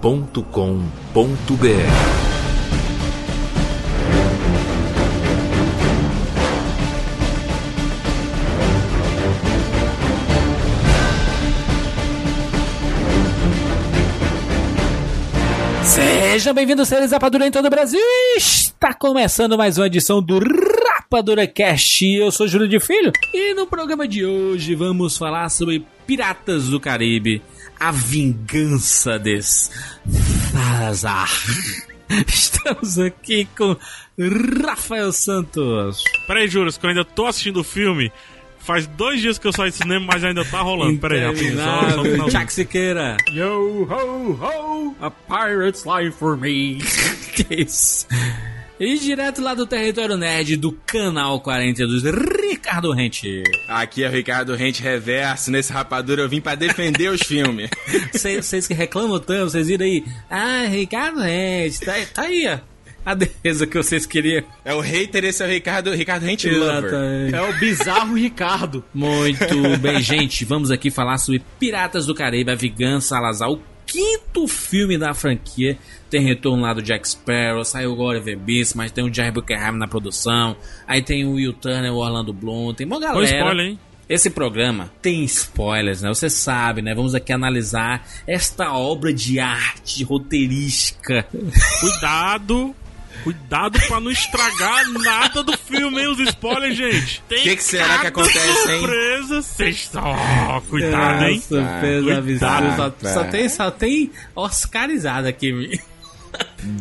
rapadura.com.br Sejam bem-vindos, seres Rapadura em todo o Brasil. Está começando mais uma edição do Rapadura Cast. Eu sou Júlio de Filho e no programa de hoje vamos falar sobre Piratas do Caribe, a vingança de Salazar. Estamos aqui com Rafael Santos. Peraí, Júlio, que eu ainda tô assistindo o filme. Faz dois dias que eu saí do cinema, mas ainda tá rolando. Peraí, rapidinho, só, só no Jack Siqueira. Yo, ho, ho, a pirate's life for me. que isso? E direto lá do Território Nerd, do Canal 42, Ricardo Rente. Aqui é o Ricardo Rente Reverso. Nesse rapadura eu vim para defender os filmes. Vocês que reclamam tanto, vocês viram aí. Ah, Ricardo Rente, tá, tá aí, ó a defesa que vocês queriam. É o hater, esse é o Ricardo, Ricardo Lover. É o bizarro Ricardo. Muito bem, gente. Vamos aqui falar sobre Piratas do Caribe, a Vingança Salazar, o quinto filme da franquia. Tem retorno lá do Jack Sparrow, saiu o Oliver Beast, mas tem o Jerry Buckingham na produção. Aí tem o Will Turner, o Orlando Bloom, tem uma galera. spoiler, hein? Esse programa tem spoilers, né? Você sabe, né? Vamos aqui analisar esta obra de arte roteirística. Cuidado Cuidado pra não estragar nada do filme, hein? Os spoilers, gente. O que, que, será que acontece, hein? Surpresa, vocês oh, cuidado, hein? Surpresa absurda. Só, só, tem, só tem oscarizado aqui.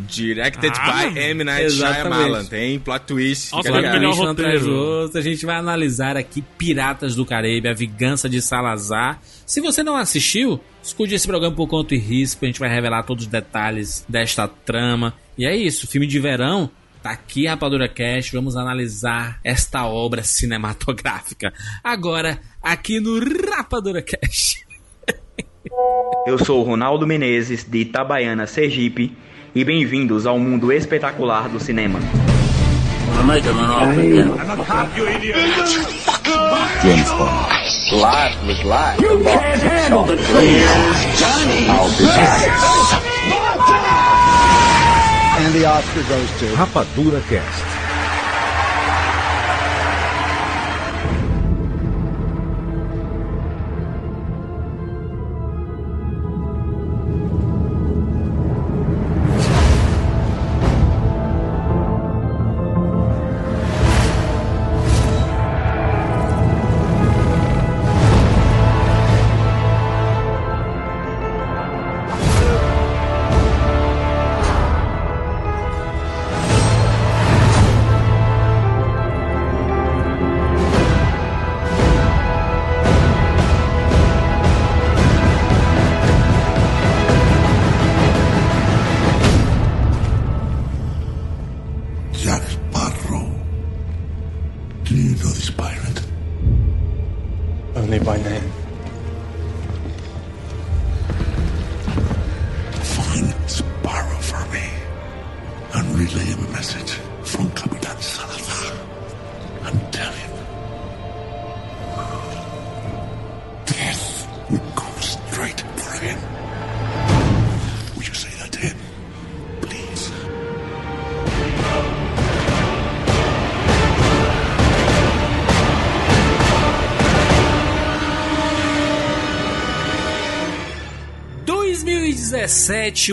Directed ah, by M. Night Shyamalan. Tem plot twist. Nossa, é melhor roteiro. Outro, a gente vai analisar aqui Piratas do Caribe, a vingança de Salazar. Se você não assistiu, escute esse programa por conta e risco. A gente vai revelar todos os detalhes desta trama. E é isso, filme de verão. Tá aqui Rapadura Cast, vamos analisar esta obra cinematográfica. Agora, aqui no Rapadura Cast. Eu sou Ronaldo Menezes, de Itabaiana, Sergipe, e bem-vindos ao mundo espetacular do cinema. James Bond.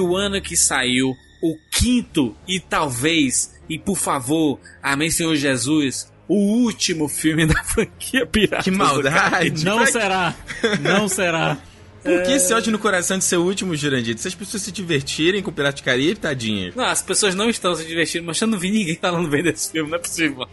O ano que saiu o quinto e talvez, e por favor, amém Senhor Jesus, o último filme da franquia Piratas Que maldade! Não será, não será. Por que esse ódio no coração de ser o último, Jurandir? Se as pessoas se divertirem com Pirata do Caribe, tadinha. Não, as pessoas não estão se divertindo, mas eu não vi ninguém falando bem desse filme, não é possível.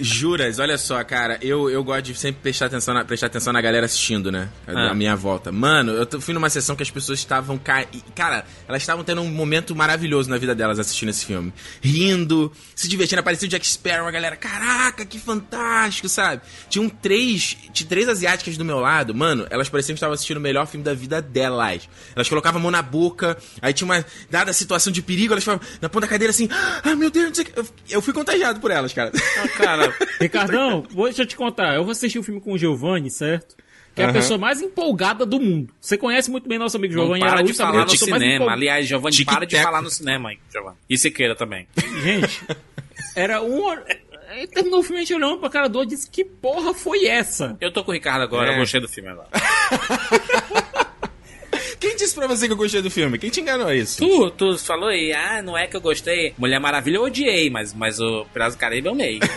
Juras, olha só, cara, eu, eu gosto de sempre prestar atenção, na, prestar atenção na galera assistindo, né? A, Ah. minha volta. Mano, eu fui numa sessão que as pessoas estavam. ca- Cara, elas estavam tendo um momento maravilhoso na vida delas assistindo esse filme. Rindo, se divertindo. Apareceu o Jack Sparrow, a galera, caraca, que fantástico, sabe? Tinham três. Tinha três asiáticas do meu lado, mano, elas pareciam que estavam assistindo o melhor filme da vida delas. Elas colocavam a mão na boca, aí tinha uma. Dada a situação de perigo, elas ficavam na ponta da cadeira assim, ah, meu Deus, não sei o que." eu, eu fui contagiado por elas, cara. Ah, cara, Ricardão, vou- deixa eu te contar. Eu vou assistir o filme com o Giovanni, certo? Que é a Aham. pessoa mais empolgada do mundo. Você conhece muito bem nosso amigo Giovanni para de Araújo, sabe? falar É no cinema. Aliás, Giovanni, para de falar no cinema Giovanni. E Siqueira também. Gente, era um. hor- Aí terminou o filme, a gente olhando pra cara do outro e disse: Que porra foi essa? Eu tô com o Ricardo agora, É. eu gostei do filme agora. Quem disse pra você que eu gostei do filme? Quem te enganou isso? Tu, tu falou aí, ah, não é que eu gostei. Mulher Maravilha eu odiei, mas, mas o Piratas do Caribe eu amei.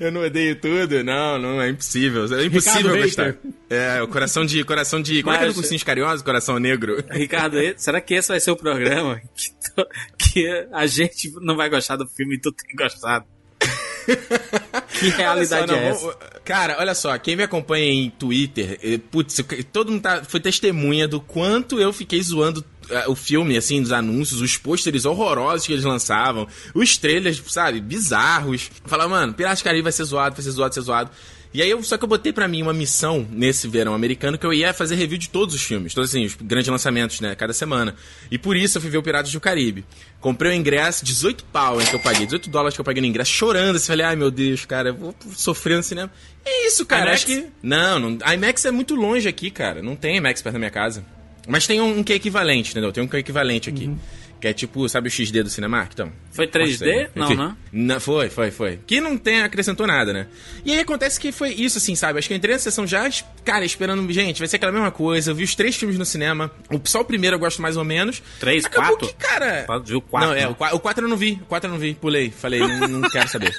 Eu não odeio tudo? Não, não, é impossível. É impossível Ricardo gostar. Hater. É, o coração de. Coração de. Como é que é do Cursinhos Carinhosos? Coração negro. Ricardo, será que esse vai ser o programa que, tu- que a gente não vai gostar do filme e tu tem gostado? que realidade Olha só, é não, essa? Cara, olha só, quem me acompanha em Twitter, eh, putz, todo mundo tá, foi testemunha do quanto eu fiquei zoando eh, o filme, assim, dos anúncios, os pôsteres horrorosos que eles lançavam, os trailers, sabe, bizarros. Falar, mano, Piratas Caribe vai ser zoado, vai ser zoado, vai ser zoado. E aí, eu, só que eu botei pra mim uma missão nesse verão americano que eu ia fazer review de todos os filmes, todos assim, os grandes lançamentos, né, cada semana. E por isso eu fui ver o Piratas do Caribe. Comprei o ingresso, 18 pau hein, que eu paguei, 18 dólares que eu paguei no ingresso, chorando, assim, falei, ai meu Deus, cara, eu vou sofrer no cinema. É isso, cara, IMAX? acho que... Não, não, a IMAX é muito longe aqui, cara, não tem IMAX perto da minha casa. Mas tem um, um que é equivalente, entendeu? Tem um que é equivalente aqui. Que é tipo, sabe o XD do Cinemark? Então. Foi 3D? Não, Enfim. né? Não, foi, foi, foi. Que não tem, acrescentou nada, né? E aí acontece que foi isso, assim, sabe? Acho que eu entrei na sessão já, cara, esperando, gente, vai ser aquela mesma coisa. Eu vi os três filmes no cinema. O, só o primeiro eu gosto mais ou menos. Três, Acabou quatro? que, cara. Viu quatro, Não, é, o, o quatro eu não vi. O quatro eu não vi. Pulei. Falei, não, não quero saber.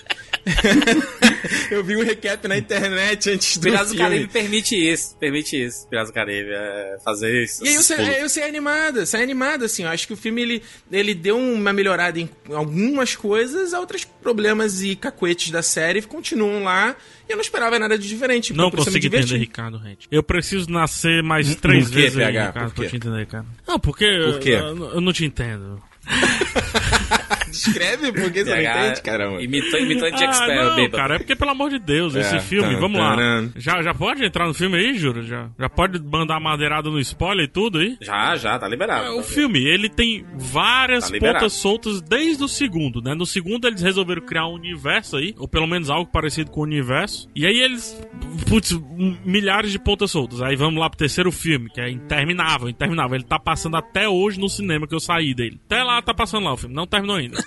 eu vi um recap na internet antes do Piratas do filme. Caribe permite isso, permite isso. Piratas do Caribe é fazer isso. E aí eu saí animada, saí animada, assim. Eu acho que o filme, ele, ele deu uma melhorada em algumas coisas, outros problemas e cacuetes da série continuam lá. E eu não esperava nada de diferente. Não consigo entender. Ricardo Rente. Eu preciso nascer mais três Por quê, vezes aí, PH? Ricardo, Por pra quê? te entender, cara. Não, porque Por quê? Eu, eu não te entendo. Descreve porque você não entende, caramba. Imitou Jack ah, Sparrow, não, bêbado. cara, é porque, pelo amor de Deus, É, esse filme, tan, vamos lá. Já, já pode entrar no filme aí, Juro? Já, já pode mandar madeirada no spoiler e tudo aí? Já, já, tá liberado. É, o filme, ele tem várias Tá pontas soltas desde o segundo, né? No segundo eles resolveram criar um universo aí, ou pelo menos algo parecido com o universo. E aí eles, putz, milhares de pontas soltas. Aí vamos lá pro terceiro filme, que é interminável, interminável. Ele tá passando até hoje no cinema que eu saí dele. Até lá tá passando lá o filme, não terminou ainda.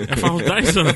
É faz uns 10 anos.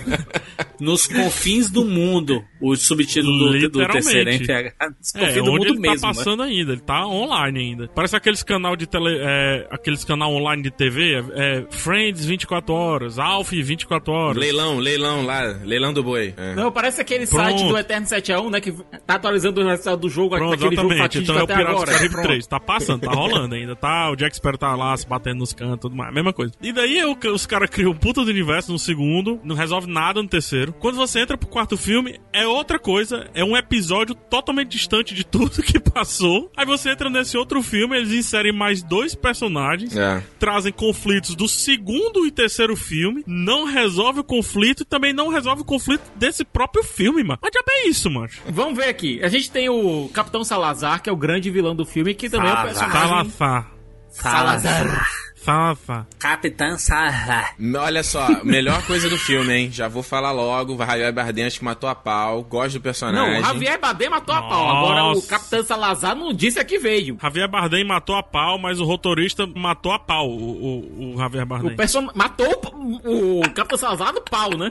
Nos confins do mundo, o subtítulo do, terceiro, hein, PH? Nos confins É, do onde mundo ele mesmo, tá né? passando ainda, ele tá online ainda. Parece aqueles canal de tele, é, aqueles canal online de TV, é, é, Friends 24 horas, Alf 24 horas. Leilão, leilão lá, leilão do boi. É. Não, parece aquele Pronto. site do Eterno 7x1, né? Que tá atualizando o resultado do jogo, Pronto, aquele jogo exatamente. fatídico Então é o até Piratas do agora. Caribe Pronto. 3. Tá passando, tá rolando ainda. Tá, o Jack Sparrow tá lá se batendo nos cantos, tudo mais. Mesma coisa. E daí o- os caras criam um puta do universo no segundo, não resolve nada no terceiro. Quando você entra pro quarto filme, é outra coisa. É um episódio totalmente distante de tudo que passou. Aí você entra nesse outro filme, eles inserem mais dois personagens. É. Trazem conflitos do segundo e terceiro filme, não resolve o conflito e também não resolve o conflito desse próprio filme, mano. Mas já é isso, mano. Vamos ver aqui. A gente tem o Capitão Salazar, que é o grande vilão do filme, que também é o Salazar. personagem... Salazar. Salazar. Salazar. Capitã Sarra. Olha só, melhor coisa do filme, hein? Já vou falar logo. O Javier Bardem acho que matou a pau. Gosto do personagem. Não, o Javier Bardem matou a pau. Agora o Nossa. Capitão Salazar não disse a que veio. Javier Bardem matou a pau, mas o rotorista matou a pau, o, o, o Javier Bardem. O person... Matou o, o Capitão Salazar no pau, né?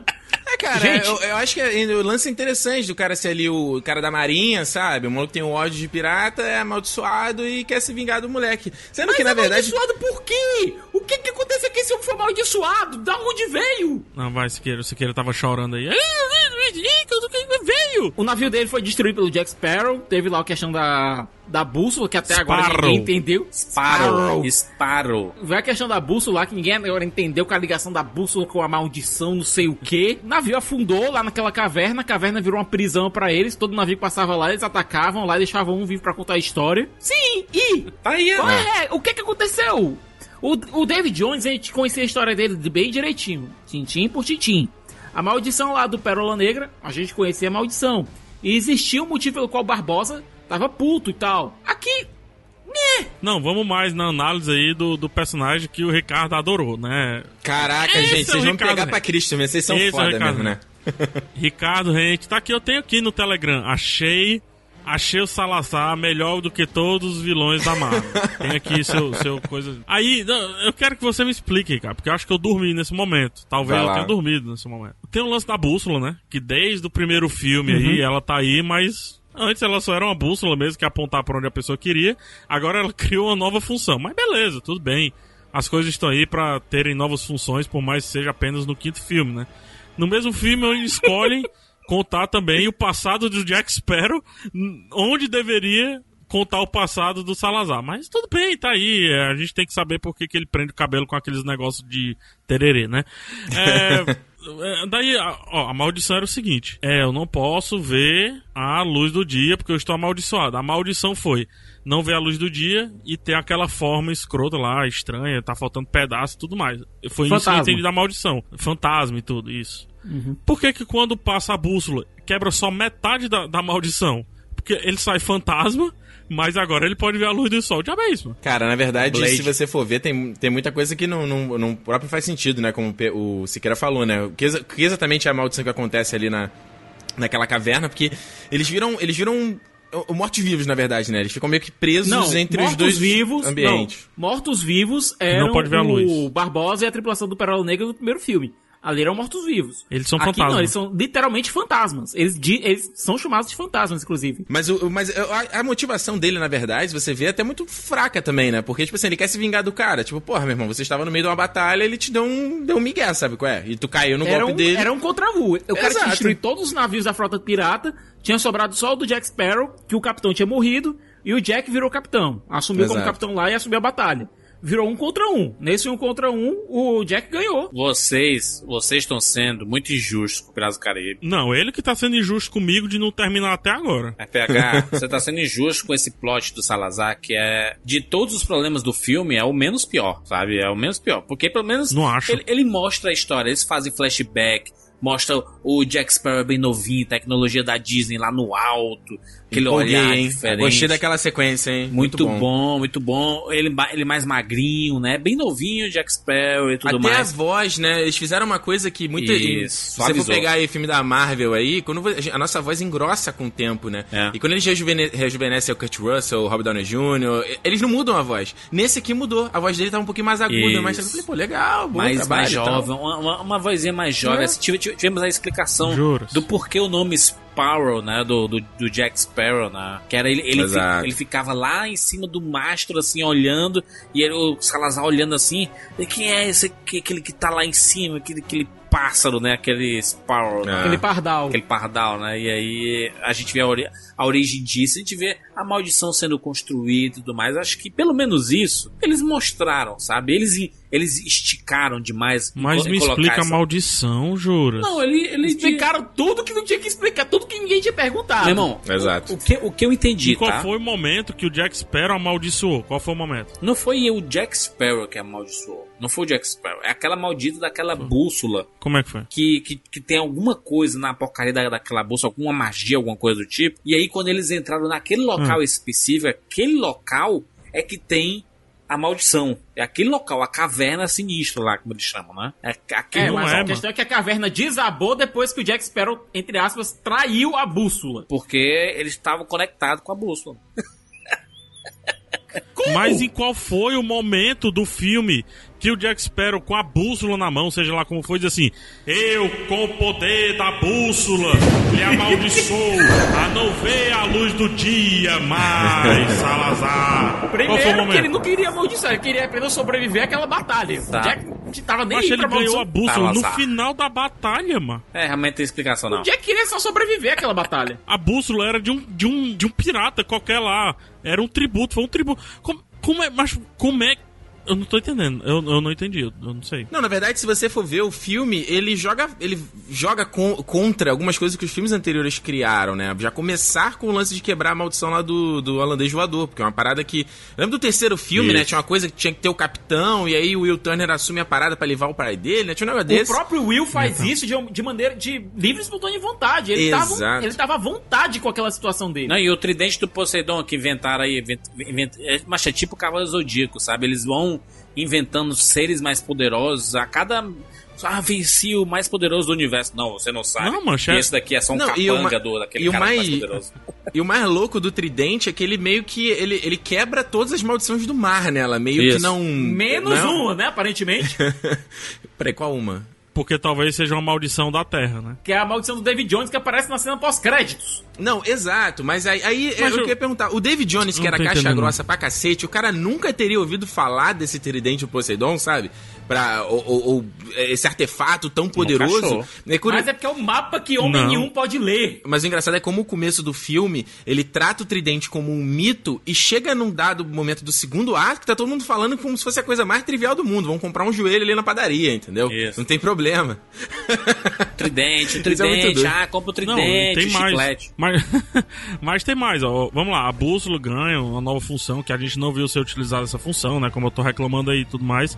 É, cara, Gente. eu, eu acho que é- o lance é interessante do cara ser ali o cara da marinha, sabe? O maluco tem um ódio de pirata, é amaldiçoado e quer se vingar do moleque. Sendo que, na verdade... amaldiçoado por quê? O que que aconteceu que esse homem foi amaldiçoado? Da onde veio? Não, vai, Siqueira. O Siqueira tava chorando aí. Veio! O navio dele foi destruído pelo Jack Sparrow. Teve lá a questão da, da bússola, que até agora Sparrow. ninguém entendeu. Sparrow. Sparrow. Veio a questão da bússola lá, que ninguém agora entendeu com a ligação da bússola com a maldição, não sei o que. O navio afundou lá naquela caverna, a caverna virou uma prisão pra eles. Todo navio que passava lá, eles atacavam lá e deixavam um vivo pra contar a história. Sim, e Tá aí, qual né? é? O que que aconteceu? O, o David Jones, a gente conhecia a história dele de bem direitinho. Tintim por tintim. A maldição lá do Pérola Negra, a gente conhecia a maldição. E existia um motivo pelo qual Barbosa tava puto e tal. Aqui, Não, vamos mais na análise aí do, do personagem que o Ricardo adorou, né? Caraca, Esse gente, é vocês vão Ricardo, pegar né? pra Cristo mesmo. Vocês são Esse é foda Ricardo, mesmo, né? Ricardo, gente, tá aqui, eu tenho aqui no Telegram. Achei. Achei o Salazar melhor do que todos os vilões da Marvel. Tem aqui seu, seu coisa. Aí, eu quero que você me explique, cara, porque eu acho que eu dormi nesse momento. Talvez eu tenha dormido nesse momento. Tem o lance da bússola, né? Que desde o primeiro filme Uhum. aí, ela tá aí, mas Antes ela só era uma bússola mesmo, que ia apontar pra onde a pessoa queria. Agora ela criou uma nova função. Mas beleza, tudo bem. As coisas estão aí pra terem novas funções, por mais que seja apenas no quinto filme, né? No mesmo filme, eles escolhem contar também o passado do Jack Sparrow, onde deveria contar o passado do Salazar. Mas tudo bem, tá aí. é, A gente tem que saber por que, que ele prende o cabelo com aqueles negócios de tererê, né? É, é, daí, ó, a maldição era o seguinte: é, eu não posso ver a luz do dia porque eu estou amaldiçoado. A maldição foi não ver a luz do dia e ter aquela forma escrota lá, estranha, tá faltando pedaço e tudo mais. Foi isso que eu Fantasma. entendi da maldição. Fantasma e tudo, isso. Por que que quando passa a bússola quebra só metade da, da maldição? Porque ele sai fantasma, mas agora ele pode ver a luz do sol. Já é isso. Cara, na verdade, Blade. se você for ver, tem, tem muita coisa que não, não, não próprio faz sentido, né? Como o o Siqueira falou, né? O que, que exatamente é a maldição que acontece ali na, naquela caverna, porque eles viram. Eles viram. o- o Mortos-vivos, na verdade, né? Eles ficam meio que presos Não, entre os dois vivos, ambientes. Não, mortos vivos eram Não pode ver a o luz. Barbosa e a tripulação do Pérola Negra no primeiro filme. Ali eram mortos vivos. Eles são Aqui fantasmas. não, eles são literalmente fantasmas. Eles, di- eles são chamados de fantasmas, inclusive. Mas, o, mas a, a motivação dele, na verdade, você vê é até muito fraca também, né? Porque, tipo assim, ele quer se vingar do cara. Tipo, porra, meu irmão, você estava no meio de uma batalha, ele te deu um, deu um migué, sabe qual é? E tu caiu no Era golpe um, dele. era um contra um. Eu quero destruir todos os navios da frota pirata. Tinha sobrado só o do Jack Sparrow, que o capitão tinha morrido. E o Jack virou capitão. Assumiu como Exato. capitão lá e assumiu a batalha. Virou um contra um. Nesse um contra um, o Jack ganhou. Vocês, vocês estão sendo muito injustos com o Piratas do Caribe. Não, ele que tá sendo injusto comigo de não terminar até agora. FH, você tá sendo injusto com esse plot do Salazar, que é. De todos os problemas do filme, é o menos pior, sabe? É o menos pior. Porque pelo menos. Não acho. Ele, ele mostra a história, eles fazem flashback, mostra o Jack Sparrow bem novinho, tecnologia da Disney lá no alto, aquele Empolguei, olhar hein? diferente. Gostei daquela sequência, hein? Muito, bom. muito bom. Ele, ele mais magrinho, né? Bem novinho, Jack Sparrow e tudo Até mais. a voz, né? Eles fizeram uma coisa que muita. Isso, se você for pegar aí filme da Marvel aí, quando a nossa voz engrossa com o tempo, né? É. E quando eles rejuvene rejuvenescem o Kurt Russell, o Robert Downey Jr., eles não mudam a voz. Nesse aqui mudou. A voz dele tá um pouquinho mais aguda, Isso. mas eu falei, pô, legal, bom mais, trabalho mais jovem, uma, uma, uma vozinha mais jovem. É. Tive- tive- tivemos a explicação Juras. do porquê o nome Sparrow, né? Do, do, do Jack Sparrow, né? Que era ele, ele, fi- ele ficava lá em cima do mastro, assim, olhando, e ele, o Salazar olhando assim, e quem é esse que- aquele que tá lá em cima, aquele, aquele pássaro, né? Aquele Sparrow, né? Ah. Aquele pardal. Aquele pardal, né? E aí a gente vê a, ori- a origem disso, a gente vê a maldição sendo construída e tudo mais. Acho que pelo menos isso eles mostraram, sabe? Eles, eles esticaram demais. em Mas me explica a essa- maldição, Juras. Não, ele, ele Explicaram tudo que não tinha que explicar, tudo que ninguém tinha perguntado. Meu irmão, Exato. O, o que, o que eu entendi, E qual tá? foi o momento que o Jack Sparrow amaldiçoou? Qual foi o momento? Não foi o Jack Sparrow que amaldiçoou. Não foi o Jack Sparrow. É aquela maldita daquela bússola Como é que foi? que, que, que tem alguma coisa na porcaria da, daquela bolsa, alguma magia, alguma coisa do tipo. E aí, quando eles entraram naquele local específico, aquele local é que tem a maldição. É aquele local, a caverna sinistra lá, como eles chamam, né? É aquele É, mas é, a questão é que a caverna desabou depois que o Jack Sparrow, entre aspas, traiu a bússola. Porque eles estavam conectados com a bússola. Mas em qual foi o momento do filme que o Jack Sparrow, com a bússola na mão, seja lá como foi, diz assim: Eu, com o poder da bússola, lhe amaldiçoo a não ver a luz do dia mais, Salazar. qual foi o Primeiro que ele não queria amaldiçoar, ele queria apenas sobreviver àquela batalha. Tá. O Jack tava nem Mas aí ele pra ganhou a bússola no final da batalha, mano. É, realmente tem explicação não. Onde é que ele só sobreviver àquela batalha? A bússola era de um, de um, de um pirata qualquer lá. Era um tributo, foi um tributo. Como, como é. Mas como é. Eu não tô entendendo. Eu, eu não entendi, eu, eu não sei. Não, na verdade, se você for ver o filme, ele joga, ele joga con- contra algumas coisas que os filmes anteriores criaram, né? Já começar com o lance de quebrar a maldição lá do, do holandês voador, porque é uma parada que. Lembra do terceiro filme, Isso. né? Tinha uma coisa que tinha que ter o capitão, e aí o Will Turner assume a parada pra levar o pai dele, né? Tinha um negócio O desse. próprio Will faz isso de, de maneira de livre e espontânea vontade. Ele tava, ele tava à vontade com aquela situação dele. Não, e o tridente do Poseidon que inventaram aí, invent, invent, é, mas é tipo o Cavaleiro Zodíaco, sabe? Eles vão inventando seres mais poderosos a cada. Ah, venci o mais poderoso do universo. Não, você não sabe. Não, mancha, E é- esse daqui é só um Não, o capanga do, daquele e o cara mais... mais- poderoso. E o mais louco do Tridente é que ele meio que. Ele, ele quebra todas as maldições do mar nela. Meio Isso. que não. Menos não. uma, né? Aparentemente. Peraí, qual uma? Porque talvez seja uma maldição da Terra, né? que é a maldição do David Jones que aparece na cena pós-créditos. Não, exato, mas aí, aí Mas eu eu- queria perguntar: o David Jones, que era caixa entendendo. grossa pra cacete, o cara nunca teria ouvido falar desse tridente do Poseidon, sabe? Pra, ou, ou- ou esse artefato tão poderoso. É curi- Mas é porque é um mapa que homem Não. nenhum pode ler. Mas o engraçado é como o começo do filme, ele trata o tridente como um mito e chega num dado momento do segundo ato que tá todo mundo falando como se fosse a coisa mais trivial do mundo. Vão comprar um joelho ali na padaria, entendeu? Isso. Não tem problema. Tridente, Isso é tridente, doido. ah, compra o Não, tridente, tem mais. chiclete. Mas, mas tem mais, ó. Vamos lá, a bússola ganha uma nova função que a gente não viu ser utilizada essa função, né? Como eu tô reclamando aí e tudo mais.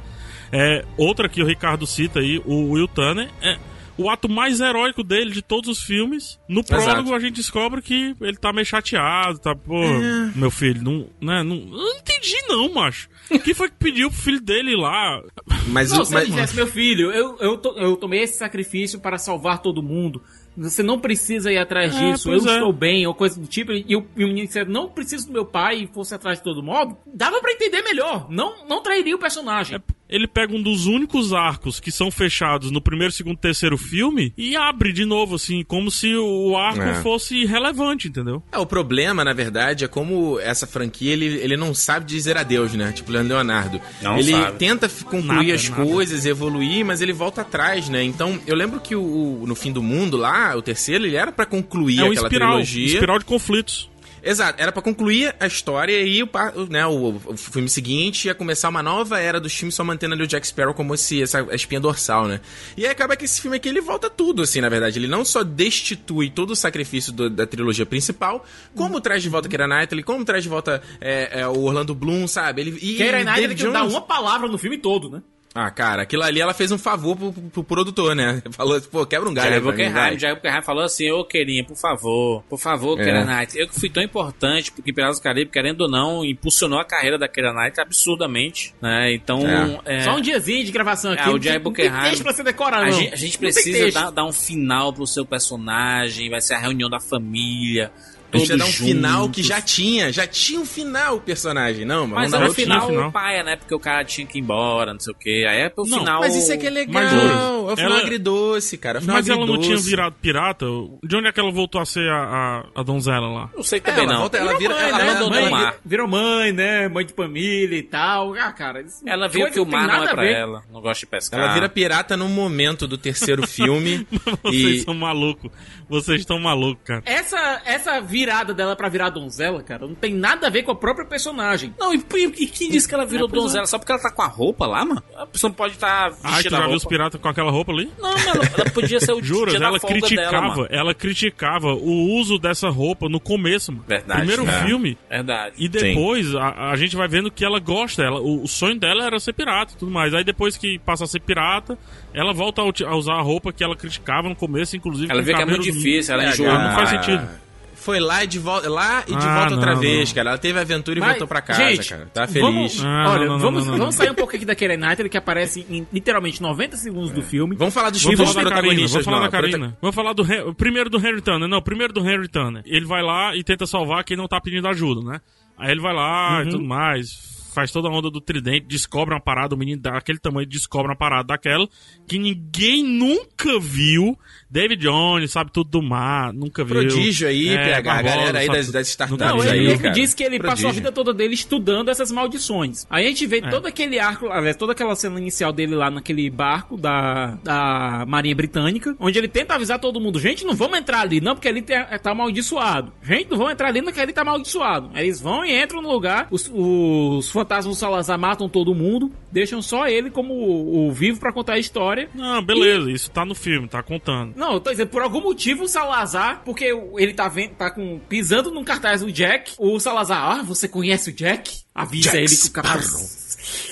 É, outra que o Ricardo cita aí, o Will Turner, é o ato mais heróico dele de todos os filmes. No prólogo Exato. a gente descobre que ele tá meio chateado, tá, pô, É. meu filho, não, né, não, eu não entendi não, macho. Quem foi que pediu pro filho dele ir lá? Mas, Não, o, se mas- ele dissesse, meu filho, eu, eu, to- eu tomei esse sacrifício para salvar todo mundo. Você não precisa ir atrás É, disso, eu é. estou bem, ou coisa do tipo. E o, e o menino disse, não preciso do meu pai e fosse atrás de todo modo. Dava pra entender melhor. Não, não trairia o personagem. É, Ele pega um dos únicos arcos que são fechados no primeiro, segundo, terceiro filme e abre de novo, assim, como se o arco É. fosse irrelevante, entendeu? É, o problema, na verdade, é como essa franquia, ele, ele não sabe dizer adeus, né? Tipo, Leonardo. Não ele sabe. tenta concluir Nada, as nada. coisas, evoluir, mas ele volta atrás, né? Então, eu lembro que o, o- no fim do mundo lá, o terceiro, ele era pra concluir É um aquela espiral, trilogia. espiral de conflitos. Exato, era pra concluir a história e o, né, o, o filme seguinte ia começar uma nova era dos filmes, só mantendo ali o Jack Sparrow como esse, essa espinha dorsal, né? E aí acaba que esse filme aqui ele volta tudo, assim, na verdade. Ele não só destitui todo o sacrifício do- da trilogia principal, como traz de volta Keira Knightley, como traz de volta é, é, o Orlando Bloom, sabe? Ele, e, Keira Knightley David dá uma palavra no filme todo, né? Ah, cara, aquilo ali ela fez um favor pro, pro- pro produtor, né? Falou, pô, quebra um galho Jair. Buckenheim, Jair Buckenheim falou assim, ô Queirinha, por favor, por favor, É. Keira Knight. Eu que fui tão importante, porque Piratas do Caribe, querendo ou não, impulsionou a carreira da Keira Knight absurdamente, né? Então, é, Só um diazinho de gravação aqui. É, o não Jair não tem Buckenheim- texto pra você decorar, a, não. gente, a gente Não tem precisa dar, dar um final pro seu personagem, vai ser a reunião da família, A gente ia todos dar um final que já tinha, já tinha um final o personagem, não, mas, Mas era o final, final. paia, né? Porque o cara tinha que ir embora, não sei o quê. Aí é pro Não, final. Mas isso é que é legal. Mas é o final ela- agridoce, cara. é Mas ela não agridoce. tinha virado pirata? De onde é que ela voltou a ser a, a, a donzela lá? Não sei É, também ela não. volta, ela vira, mãe, ela né? Mãe, o mar. Virou mãe, né? Mãe de família e tal. Ah, cara. isso- Ela viu que o mar não é a pra ela. Não gosta de pescar. Ela vira pirata no momento do terceiro filme. Vocês são malucos. Vocês estão malucos, cara. Essa, essa virada dela pra virar donzela, cara, não tem nada a ver com a própria personagem. Não, e, e, e quem disse que ela virou É, é. donzela? Só porque ela tá com a roupa lá, mano? A pessoa não pode estar tá Ah, tu já viu os roupa. piratas com aquela roupa ali? Não, mas ela, ela podia ser o da ela folga criticava, dela, ela criticava o uso dessa roupa no começo, mano. Verdade, Primeiro é. filme. Verdade. E depois a, a gente vai vendo que ela gosta, ela, o, o sonho dela era ser pirata e tudo mais. Aí depois que passa a ser pirata, ela volta a, usar a roupa que ela criticava no começo, inclusive. Ela vê que é muito difícil, ela É, enjoou. cara, não faz sentido. Foi lá e de volta, lá e de Ah, volta outra não, vez, não. cara. Ela teve aventura e Mas, voltou pra casa, gente, cara. Tá Vamos, feliz. Ah, olha, não, não, vamos, não, não, vamos sair um pouco aqui da Keira Knightley, que aparece em literalmente 90 segundos do filme. Vamos falar dos Vamos falar da Karina, vamos falar da Karina. Vamos falar do primeiro do Henry Turner. Não, primeiro do Henry Turner. Ele vai lá e tenta salvar quem não tá pedindo ajuda, né? Aí ele vai lá Uhum. e tudo mais. Faz toda a onda do tridente, descobre uma parada, o menino daquele tamanho descobre uma parada daquela, que ninguém nunca viu. David Jones, sabe tudo do mar, nunca viu. Prodígio aí, É, PH, a Barbosa, galera aí das, das startups Não, ele aí, mesmo cara. disse que ele passou a Prodígio. vida toda dele estudando essas maldições. Aí a gente vê todo aquele arco, aliás, toda aquela cena inicial dele lá naquele barco da, da Marinha Britânica, onde ele tenta avisar todo mundo, gente, não vamos entrar ali, não, porque ali tá, tá amaldiçoado. Gente, não vamos entrar ali, não, porque ali tá amaldiçoado. Aí eles vão e entram no lugar, os, os fantasmas do Salazar matam todo mundo, deixam só ele como o, o vivo pra contar a história. Não, beleza, isso tá no filme, tá contando. Não, eu tô dizendo, por algum motivo o Salazar, porque ele tá, vendo, tá com, pisando num cartaz do Jack, o Salazar, ah, você conhece o Jack? Avisa Jack ele que o capitão.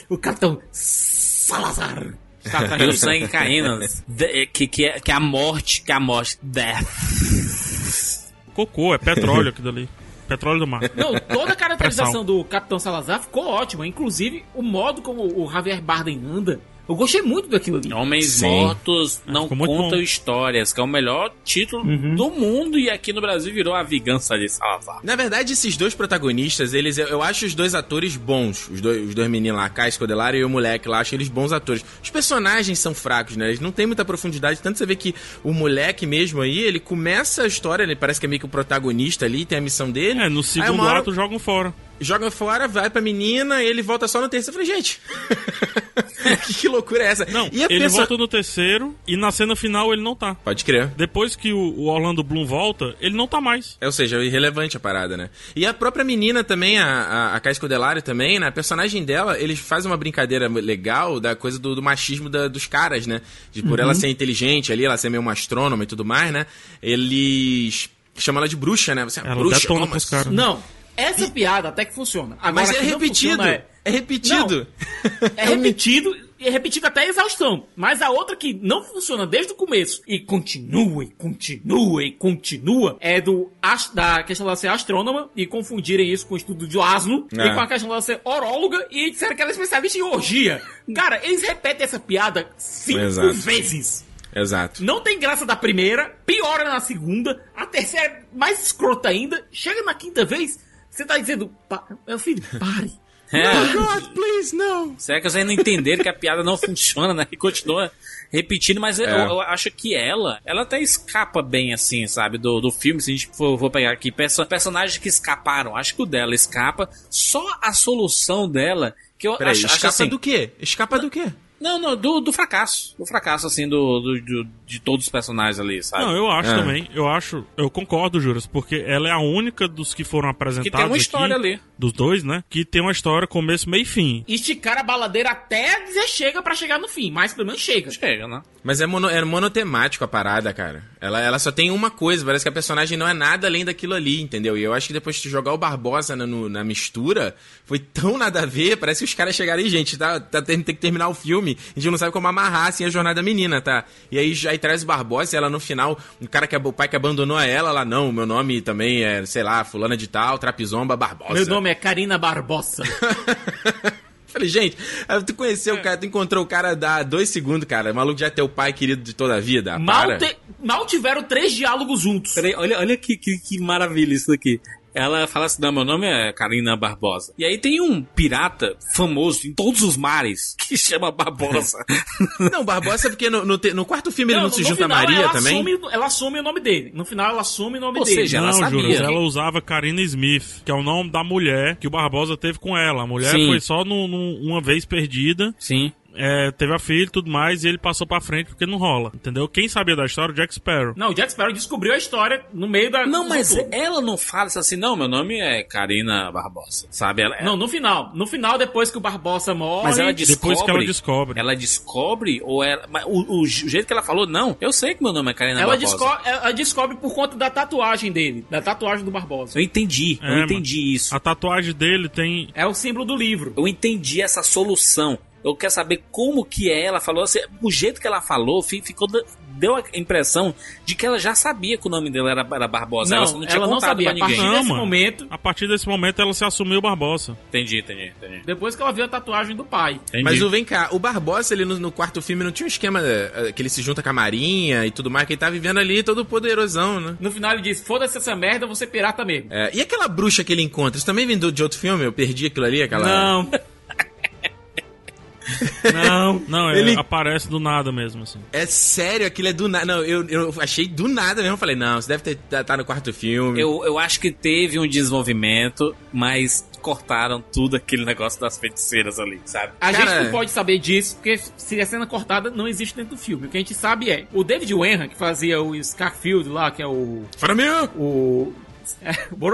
O capitão Salazar. Tá atrás sangue caindo. de- que, que, é, que é a morte, que é a morte. Death. Cocô, é petróleo aquilo ali. Petróleo do mar. Não, toda a caracterização Pressão. do Capitão Salazar ficou ótima. Inclusive, o modo como o Javier Bardem anda. Eu gostei muito daquilo ali. Homens Sim. Mortos não ficou muito contam bom. histórias, que é o melhor título do mundo e aqui no Brasil virou a vingança de Salazar. Na verdade, esses dois protagonistas, eles, eu, eu acho os dois atores bons. Os dois, os dois meninos lá, Kai Scodelario e o moleque lá, acho eles bons atores. Os personagens são fracos, né? Eles não têm muita profundidade. Tanto você vê que o moleque mesmo aí, ele começa a história, ele parece que é meio que o protagonista ali, tem a missão dele. É, no segundo hora ato jogam fora. Joga fora, vai pra menina, ele volta só no terceiro. Eu falei, gente, que loucura é essa? Não, e ele pessoa- volta no terceiro e na cena final ele não tá. Pode crer. Depois que o, Orlando Bloom volta, ele não tá mais. É, ou seja, é irrelevante a parada, né? E a própria menina também, a, a, a Kai Scodelario também, né? A personagem dela, eles fazem uma brincadeira legal da coisa do, do machismo da- dos caras, né? De por Uhum. ela ser inteligente ali, ela ser meio uma astrônoma e tudo mais, né? Eles chamam ela de bruxa, né? Você é Ela bruxa, detona como assim? caras. Não, essa piada até que funciona. Agora, Mas é não repetido. é- É repetido. É repetido, e é repetido até a exaustão. Mas a outra que não funciona desde o começo e continua, e continua, e continua, é do da questão dela ser astrônoma e confundirem isso com o estudo de Laszlo É. e com a questão dela ser oróloga e disseram que ela é especialista em orgia. Cara, eles repetem essa piada cinco Exato. vezes. Exato. Não tem graça da primeira, piora na segunda, a terceira é mais escrota ainda, chega na quinta vez, você tá dizendo, "Pa- meu filho, pare. É. Oh, God, please, no. Será que vocês não entenderam que a piada não funciona, né? E continua repetindo, mas eu, É. eu acho que ela, ela até escapa bem, assim, sabe, do, do filme. Se a gente for, for pegar aqui, perso personagens que escaparam, acho que o dela escapa. Só a solução dela, que eu Peraí, acho, acho escapa assim... do quê? Escapa do quê? Não, não, do, do fracasso. Do fracasso, assim, do, do, do- de todos os personagens ali, sabe? Não, eu acho É. também. Eu acho. Eu concordo, Juras, porque ela é a única dos que foram apresentados. Que tem uma história aqui, ali. Dos dois, né? Que tem uma história começo, meio e fim. Esticar a baladeira até dizer chega pra chegar no fim, mas pelo menos chega. Chega, né? Mas é, mono, é monotemático a parada, cara. Ela, ela só tem uma coisa, parece que a personagem não é nada além daquilo ali, entendeu? E eu acho que depois de jogar o Barbosa na, no- na mistura, foi tão nada a ver, parece que os caras chegaram aí, gente, tá, tá tendo tem que terminar o filme, a gente não sabe como amarrar assim a jornada da menina, tá? E aí já aí traz o Barbosa e ela no final, o cara que é o pai que abandonou ela, ela não, meu nome também é, sei lá, fulana de tal, trapizomba Barbosa. Meu nome é Karina Barbosa. Falei, gente, aí tu conheceu o cara, tu encontrou o cara dá dois segundos, cara. O maluco já é teu pai querido de toda a vida. mal, para. te- mal tiveram três diálogos juntos. Peraí, olha, olha que, que, que maravilha isso daqui. Ela fala assim: não, meu nome é Karina Barbosa. E aí tem um pirata famoso em todos os mares que chama Barbosa. Não, Barbosa, porque no, no, no quarto filme ele não, se no junta a Maria ela também. Assume, ela assume o nome dele. No final ela assume o nome Ou dele. seja, ela não, sabia. Ela usava Karina Smith, que é o nome da mulher que o Barbosa teve com ela. A mulher Sim. foi só num- num- uma vez perdida. Sim. É, teve a filha e tudo mais, e ele passou pra frente porque não rola, entendeu? Quem sabia da história? O Jack Sparrow. Não, o Jack Sparrow descobriu a história no meio da. Não, mas todo. ela não fala isso assim, não, meu nome é Karina Barbosa. Sabe? Ela, Não, no final. No final, depois que o Barbosa morre. Mas ela descobre. Depois que ela descobre. Ela descobre, ou ela. mas O, o jeito que ela falou, não, eu sei que meu nome é Karina ela, Barbosa. desco- ela descobre por conta da tatuagem dele. Da tatuagem do Barbosa. Eu entendi, É, eu mano. entendi isso. A tatuagem dele tem. É o símbolo do livro. Eu entendi essa solução. Eu quero saber como que é. Ela falou assim, o jeito que ela falou, fi- ficou deu a impressão de que ela já sabia que o nome dela era, era Barbosa. Não, ela não tinha ela não sabia. pra A partir ninguém. Não, desse mano. momento, A partir desse momento ela se assumiu Barbosa. Entendi, entendi, entendi. depois que ela viu a tatuagem do pai. entendi. Mas o vem cá, o Barbosa, ele no, no quarto filme não tinha um esquema eh, que ele se junta com a Marinha e tudo mais, que ele tá vivendo ali todo poderosão, né? No final ele diz: foda-se essa merda, você pirata mesmo. É, e aquela bruxa que ele encontra? Isso também vem do- de outro filme? Eu perdi aquilo ali, aquela. Não. não. Não, ele Ele- aparece do nada mesmo, assim. É sério, aquilo é do nada. Não, eu, eu achei do nada mesmo. Falei, não, você deve ter tá, tá no quarto filme. Eu, eu acho que teve um desenvolvimento, mas cortaram tudo aquele negócio das feiticeiras ali, sabe? A Cara- gente não pode saber disso, porque se a cena cortada não existe dentro do filme. O que a gente sabe é, o David Wenham, que fazia o Scarfield lá, que é o... Fora meu! O... é,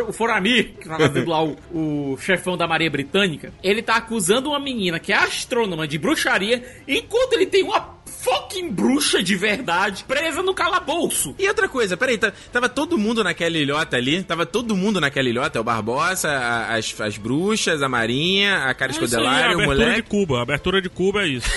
o Foramir, que tá fazendo lá o, o chefão da Marinha Britânica, ele tá acusando uma menina que é astrônoma de bruxaria, enquanto ele tem uma fucking bruxa de verdade presa no calabouço. E outra coisa, peraí, tá- tava todo mundo naquela ilhota ali? Tava todo mundo naquela ilhota? O Barbosa, a- as, as bruxas, a Marinha, a cara É escodelária, o abertura de moleque. Cuba. A abertura de Cuba é isso.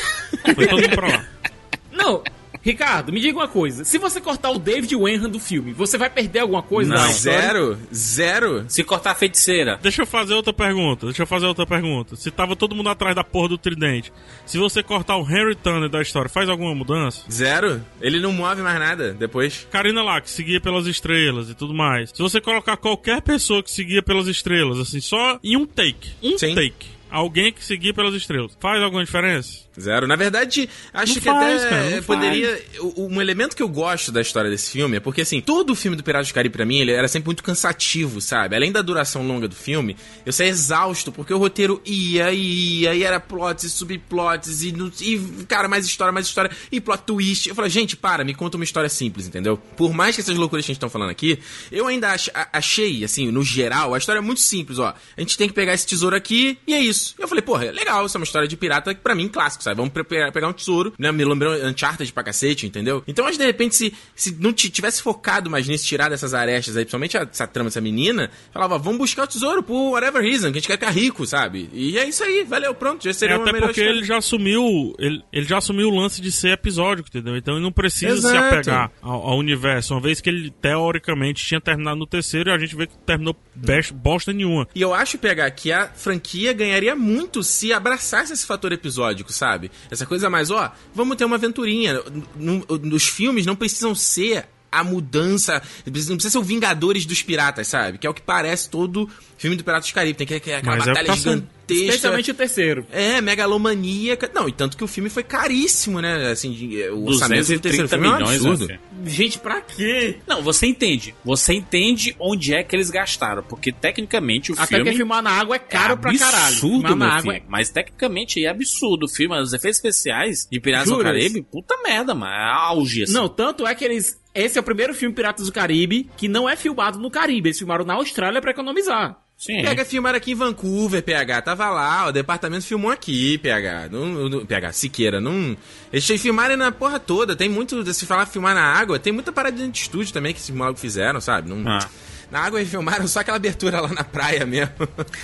Foi todo mundo pra lá. Não, Ricardo, me diga uma coisa. Se você cortar o David Wenham do filme, você vai perder alguma coisa? Não. Zero? Zero? Se cortar a feiticeira. Deixa eu fazer outra pergunta. Deixa eu fazer outra pergunta. Se tava todo mundo atrás da porra do tridente, se você cortar o Henry Turner da história, faz alguma mudança? Zero? Ele não move mais nada depois. Karina lá, que seguia pelas estrelas e tudo mais. Se você colocar qualquer pessoa que seguia pelas estrelas, assim, só em um take. Um Sim. take. Alguém que seguia pelas estrelas. Faz alguma diferença? Zero. Na verdade, acho Não que faz, até cara, poderia. o- Um elemento que eu gosto da história desse filme é porque, assim, todo o filme do Piratas do Caribe, pra mim, ele era sempre muito cansativo, sabe? Além da duração longa do filme, eu saía exausto, porque o roteiro ia e ia, e era plots e subplots, e, e, cara, mais história, mais história, e plot twist. Eu falei, gente, para, me conta uma história simples, entendeu? Por mais que essas loucuras que a gente tá falando aqui, eu ainda ach- achei, assim, no geral, a história é muito simples, ó. A gente tem que pegar esse tesouro aqui, e é isso. Eu falei, porra, é legal, isso é uma história de pirata, pra mim, clássico, sabe? Vamos pe- pe- pegar um tesouro, né? Me lembrou Uncharted pra cacete, entendeu? Então, acho que de repente, se, se não tivesse focado mais nisso, tirar dessas arestas aí, principalmente a- essa trama dessa menina, falava, vamos buscar o tesouro por whatever reason, que a gente quer ficar rico, sabe? E é isso aí, valeu, pronto, já É seria uma até porque história. ele já assumiu. Ele, ele já assumiu o lance de ser episódico, entendeu? Então ele não precisa se Exato. apegar ao, ao universo. Uma vez que ele teoricamente tinha terminado no terceiro e a gente vê que terminou best- bosta nenhuma. E eu acho, PH, que a franquia ganharia muito se abraçasse esse fator episódico, sabe? Essa coisa mais, ó, vamos ter uma aventurinha. N- n- Os filmes não precisam ser a mudança, não precisa ser o Vingadores dos Piratas, sabe? Que é o que parece todo filme do Piratas do Caribe. Tem que aquela Mas é batalha tá sendo- gigantesca. Especialmente o terceiro. É, megalomaníaca. Não, e tanto que o filme foi caríssimo, né? Assim, de- o orçamento do 230 terceiro filme é um milhões, absurdo. né, Gente, pra quê? Não, você entende. Você entende onde é que eles gastaram. Porque tecnicamente o Até filme. que filmar na água é caro é pra caralho. absurdo, Filmar meu na água filho. Mas tecnicamente é absurdo. O filme, os efeitos especiais de Piratas do Juras? Caribe, puta merda, mano. É auge, assim. Não, tanto é que eles. Esse é o primeiro filme Piratas do Caribe que não é filmado no Caribe. Eles filmaram na Austrália pra economizar. Sim. PH filmaram aqui em Vancouver, PH. Tava lá, o departamento filmou aqui, PH. Não, não- PH, Siqueira, não. Eles filmaram na porra toda. Tem muito. Se falar filmar na água, tem muita parada dentro de estúdio também que esses malucos fizeram, sabe? Não, Ah. Na água eles filmaram só aquela abertura lá na praia mesmo.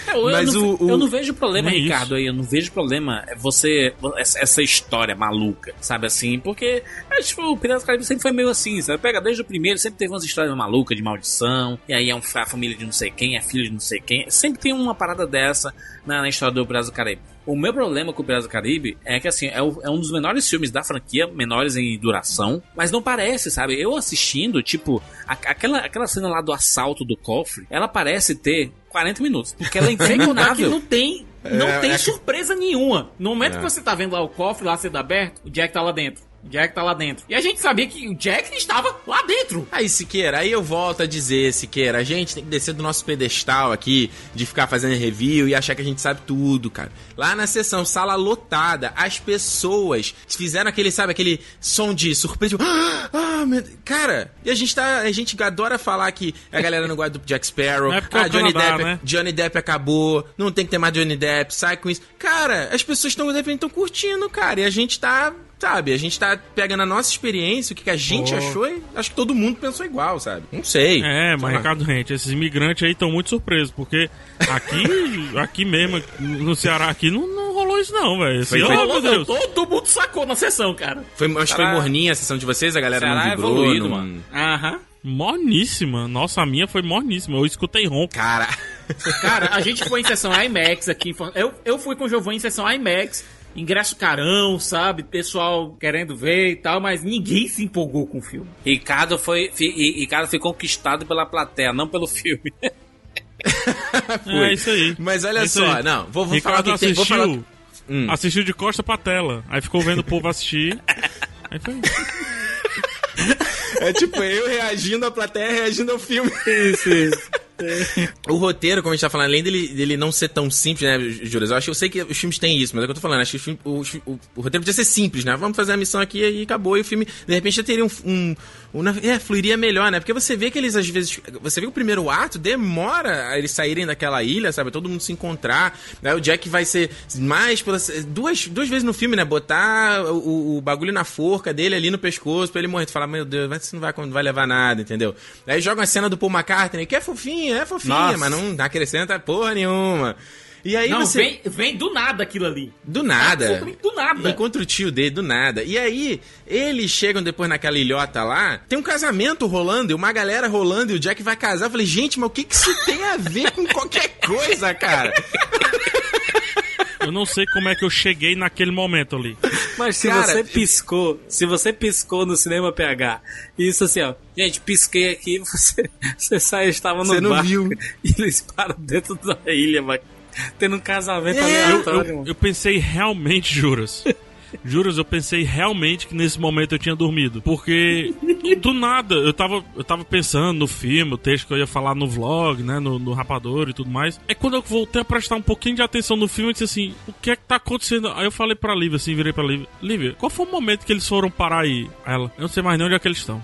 É, Eu, Mas eu, não, o, o- eu não vejo problema, Não é Ricardo, aí. Eu não vejo problema é você. Essa, essa história maluca, sabe assim? Porque acho que o Piratas do Caribe sempre foi meio assim, sabe? Pega desde o primeiro, sempre teve umas histórias malucas de maldição. E aí é um, a família de não sei quem, é filho de não sei quem. Sempre tem uma parada dessa na, na história do Piratas do Caribe. O meu problema com o Piratas do Caribe é que, assim, é, o- é um dos menores filmes da franquia, menores em duração, mas não parece, sabe? Eu assistindo, tipo, a- aquela, aquela cena lá do assalto do cofre, ela parece ter 40 minutos, porque ela é que interminável. não tem. Não É, tem é surpresa nenhuma. No momento É. que você tá vendo lá o cofre lá sendo aberto, o Jack tá lá dentro. Jack tá lá dentro. E a gente sabia que o Jack estava lá dentro. Aí, Siqueira, aí eu volto a dizer, Siqueira, a gente tem que descer do nosso pedestal aqui, de ficar fazendo review e achar que a gente sabe tudo, cara. Lá na sessão, sala lotada, as pessoas fizeram aquele, sabe, aquele som de surpresa. tipo, Ah, ah, meu... Cara, e a gente tá. A gente adora falar que a galera não gosta do Jack Sparrow. É é ah, Johnny Canadá, Depp, né? Johnny Depp acabou, não tem que ter mais Johnny Depp, sai com isso. Cara, as pessoas estão estão curtindo, cara, e a gente tá. Sabe, a gente tá pegando a nossa experiência, o que, que a gente Pô. achou e acho que todo mundo pensou igual, sabe? Não sei. É, mas. Ricardo Rente, esses imigrantes aí estão muito surpresos, porque aqui, aqui mesmo, no Ceará, aqui não, não rolou isso não, velho. Assim, foi- oh, meu Deus. Todo mundo sacou na sessão, cara. Foi, acho que foi morninha a sessão de vocês, a galera Ceará não é vibrou. evoluído, não- mano. Aham. Morníssima. Nossa, a minha foi morníssima. Eu escutei ronco. Cara, Cara, a gente foi em sessão IMAX aqui. Eu, eu fui com o Giovanni em sessão IMAX. Ingresso carão, sabe? Pessoal querendo ver e tal, mas ninguém se empolgou com o filme. Ricardo foi, fi- e- Ricardo foi conquistado pela plateia, não pelo filme. foi. É isso aí. Mas olha É só, aí. não, vou, vou falar Ricardo que tem. Vou assistiu, falar... Hum. assistiu de costa pra tela. Aí ficou vendo o povo assistir. Aí foi. É tipo eu reagindo à plateia, reagindo ao filme. Isso, isso. O roteiro, como a gente tá falando, além dele, dele não ser tão simples, né, Júlio? Eu acho eu sei que os filmes têm isso, mas é o que eu tô falando. Acho que o, o, o- roteiro podia ser simples, né? Vamos fazer a missão aqui e acabou. E o filme, de repente, já teria um. um, um- é, fluiria melhor, né? Porque você vê que eles, às vezes. Você vê que o primeiro ato demora eles saírem daquela ilha, sabe? Todo mundo se encontrar. Aí o Jack vai ser mais pela. Duas, duas vezes no filme, né? Botar o, o bagulho na forca dele ali no pescoço pra ele morrer. Tu fala, meu Deus, isso não vai, não vai levar nada, entendeu? Aí joga a cena do Paul McCartney, que é fofinha, é fofinha, Nossa. mas não acrescenta porra nenhuma. E aí Não, você. vem, vem do nada aquilo ali. Do nada. Absolutamente do nada. Encontra o tio dele, do nada. E aí, eles chegam depois naquela ilhota lá, tem um casamento rolando, e uma galera rolando, e o Jack vai casar. Eu falei, gente, mas o que que isso tem a ver com qualquer coisa, cara? Eu não sei como é que eu cheguei naquele momento ali. Mas se Cara, você piscou, se você piscou no cinema PH, isso assim, ó, gente, pisquei aqui, você, você saiu, estava no Você não barco, viu. e eles param dentro da ilha, mas tendo um casamento É, Eu, aleatório. eu, mano. eu pensei realmente, juras. Juras, eu pensei realmente que nesse momento eu tinha dormido. Porque do nada, eu tava, eu tava pensando no filme, o texto que eu ia falar no vlog, né? No, no Rapador e tudo mais. É quando eu voltei a prestar um pouquinho de atenção no filme, eu disse assim: o que é que tá acontecendo? Aí eu falei pra Lívia, assim, virei pra Lívia: Lívia, qual foi o momento que eles foram parar aí? Ela, eu não sei mais nem onde é que eles estão.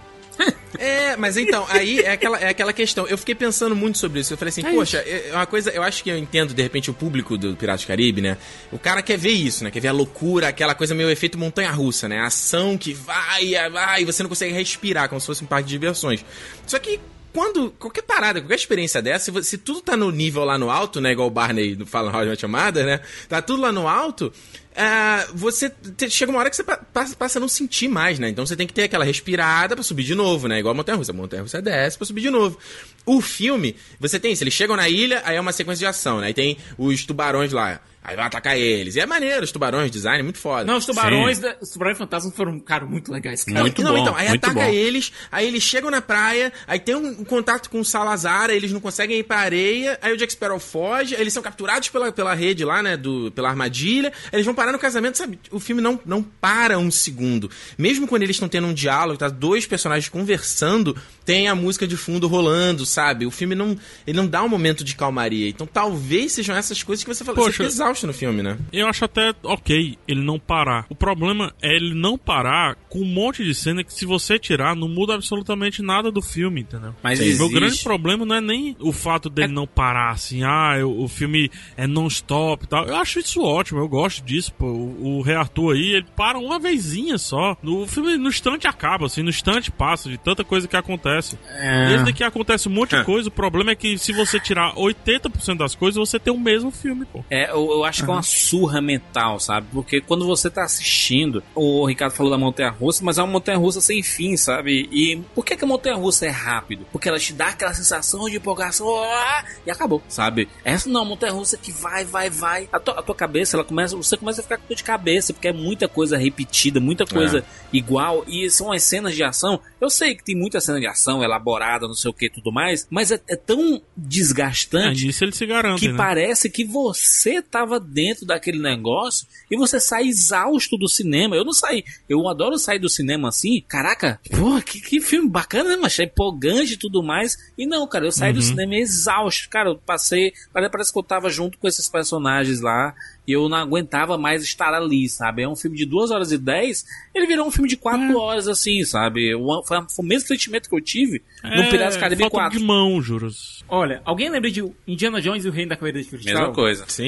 É, mas então, aí é aquela, é aquela questão. Eu fiquei pensando muito sobre isso. Eu falei assim, poxa, é uma coisa, eu acho que eu entendo, de repente, o público do Piratas do Caribe, né? O cara quer ver isso, né? Quer ver a loucura, aquela coisa meio efeito montanha-russa, né? A ação que vai, vai, e você não consegue respirar, como se fosse um parque de diversões. Só que quando qualquer parada, qualquer experiência dessa, se, se tudo tá no nível lá no alto, né? Igual o Barney fala Your Mother, né? Tá tudo lá no alto. ah, você te- chega uma hora que você pa- passa, passa a não sentir mais, né? Então você tem que ter aquela respirada pra subir de novo, né? Igual a Montanha Russa. Montanha Russa desce pra subir de novo. O filme, você tem isso, eles chegam na ilha, aí é uma sequência de ação, né? Aí tem os tubarões lá. Aí vai atacar eles. E é maneiro, os tubarões, design, muito foda. Não, os tubarões, da- os tubarões fantasmas foram, cara, muito legais, cara. Muito não, bom, então, aí muito ataca bom. eles, aí eles chegam na praia, aí tem um, um contato com o Salazar, aí eles não conseguem ir pra areia, aí o Jack Sparrow foge, aí eles são capturados pela, pela rede lá, né, do, pela armadilha, aí eles vão parar no casamento, sabe? O filme não, não para um segundo. Mesmo quando eles estão tendo um diálogo, tá dois personagens conversando, tem a música de fundo rolando, sabe? O filme não, ele não dá um momento de calmaria. Então talvez sejam essas coisas que você fala, você Poxa. fica no filme, né? Eu acho até ok ele não parar. O problema é ele não parar com um monte de cena que se você tirar não muda absolutamente nada do filme, entendeu? Mas existe. Meu grande problema não é nem o fato dele não parar assim, ah, eu- o filme é non-stop e tal. Eu acho isso ótimo, eu gosto disso, pô. O, o Rei Arthur aí, ele para uma vezinha só. O filme no instante acaba, assim, no instante passa de tanta coisa que acontece. É. E esse daqui acontece um monte de coisa, o problema é que se você tirar 80% das coisas, você tem o mesmo filme, pô. É, eu, eu acho que é uma surra mental, sabe? Porque quando você tá assistindo, o Ricardo falou da montanha russa, mas é uma montanha russa sem fim, sabe? E por que, que a montanha russa é rápido? Porque ela te dá aquela sensação de empolgação e acabou, sabe? Essa não é uma montanha russa que vai, vai, vai. A tua, a tua cabeça, ela começa, você começa a ficar com dor de cabeça, porque é muita coisa repetida, muita coisa igual. E são as cenas de ação. Eu sei que tem muita cena de ação elaborada, não sei o que e tudo mais, mas é, é tão É, desgastante nisso eles se garantem, que né? parece que você tava dentro daquele negócio e você sai exausto do cinema. Eu não saí. Eu adoro sair do cinema assim. Caraca, pô, que, que filme bacana, né? Mas é empolgante e tudo mais. E não, cara, eu saí do cinema exausto. Cara, eu passei. Parece que eu tava junto com esses personagens lá. E eu não aguentava mais estar ali, sabe? É um filme de 2 horas e 10. Ele virou um filme de 4 horas, assim, sabe? Foi, foi o mesmo sentimento que eu tive no Piratas do Caribe É, falta 4. de mão, juros. Olha, alguém lembra de Indiana Jones e o Reino da Caveira de Cristal? Mesma coisa. Sim.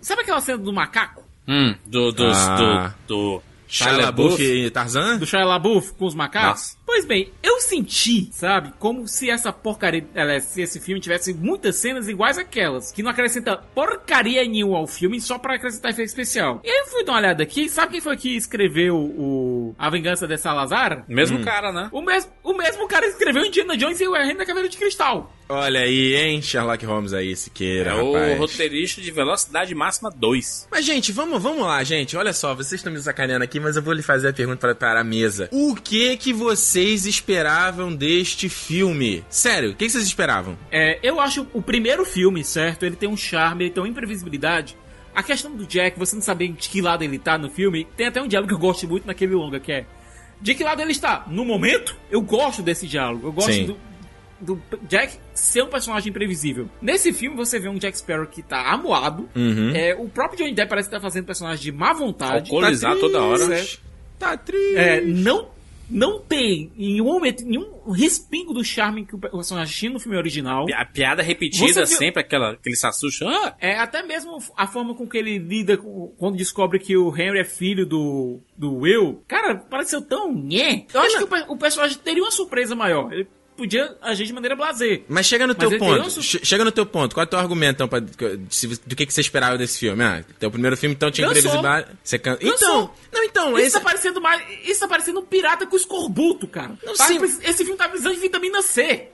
Sabe aquela cena do macaco? Hum, do, dos- Ah. do, do Shia LaBeouf e Tarzan? do Shia LaBeouf com os macacos. Nossa. Pois bem, eu senti, sabe, como se essa porcaria, aliás, se esse filme tivesse muitas cenas iguais àquelas, que não acrescenta porcaria nenhuma ao filme só pra acrescentar efeito especial. E aí eu fui dar uma olhada aqui, sabe quem foi que escreveu o A Vingança de Salazar? Mesmo Hum. cara, né? O mesmo, o mesmo cara que escreveu Indiana Jones e o Reino da Caveira de Cristal. Olha aí, hein, Sherlock Holmes aí, Siqueira, É o rapaz. roteirista de Velocidade Máxima 2. Mas, gente, vamos, vamos lá, gente. Olha só, vocês estão me sacaneando aqui, mas eu vou lhe fazer a pergunta para, para a mesa. O que que vocês esperavam deste filme? Sério, o que, que vocês esperavam? É, eu acho o primeiro filme, certo? Ele tem um charme, ele tem uma imprevisibilidade. A questão do Jack, você não saber de que lado ele tá no filme, tem até um diálogo que eu gosto muito naquele longa, que é... De que lado ele está? No momento, eu gosto desse diálogo. Eu gosto do, do Jack ser um personagem imprevisível. Nesse filme, você vê um Jack Sparrow que tá amuado. Uhum. É, o próprio Johnny Depp parece que tá fazendo personagem de má vontade. Alcoolizado toda hora. Certo? Tá triste. É, não, não tem em nenhum momento nenhum respingo do charme que o personagem tinha no filme original. A piada repetida viu- sempre, aquela que ele se assusta. Ah, É, até mesmo a forma com que ele lida com- quando descobre que o Henry é filho do, do Will. Cara, pareceu tão nhé. Eu acho que o, o personagem teria uma surpresa maior. Ele podia agir de maneira blazer. Mas chega no Mas teu ponto. um Chega no teu ponto. Qual é o teu argumento, então, pra, do que, que você esperava desse filme? Ah, teu primeiro filme, então, tinha Cansou. imprevisibilidade. Você can... Cansou. Então, não, então, Isso esse... tá parecendo mais. Isso tá parecendo um pirata com escorbuto, cara. Não, Tá sim. Esse filme tá precisando de vitamina C.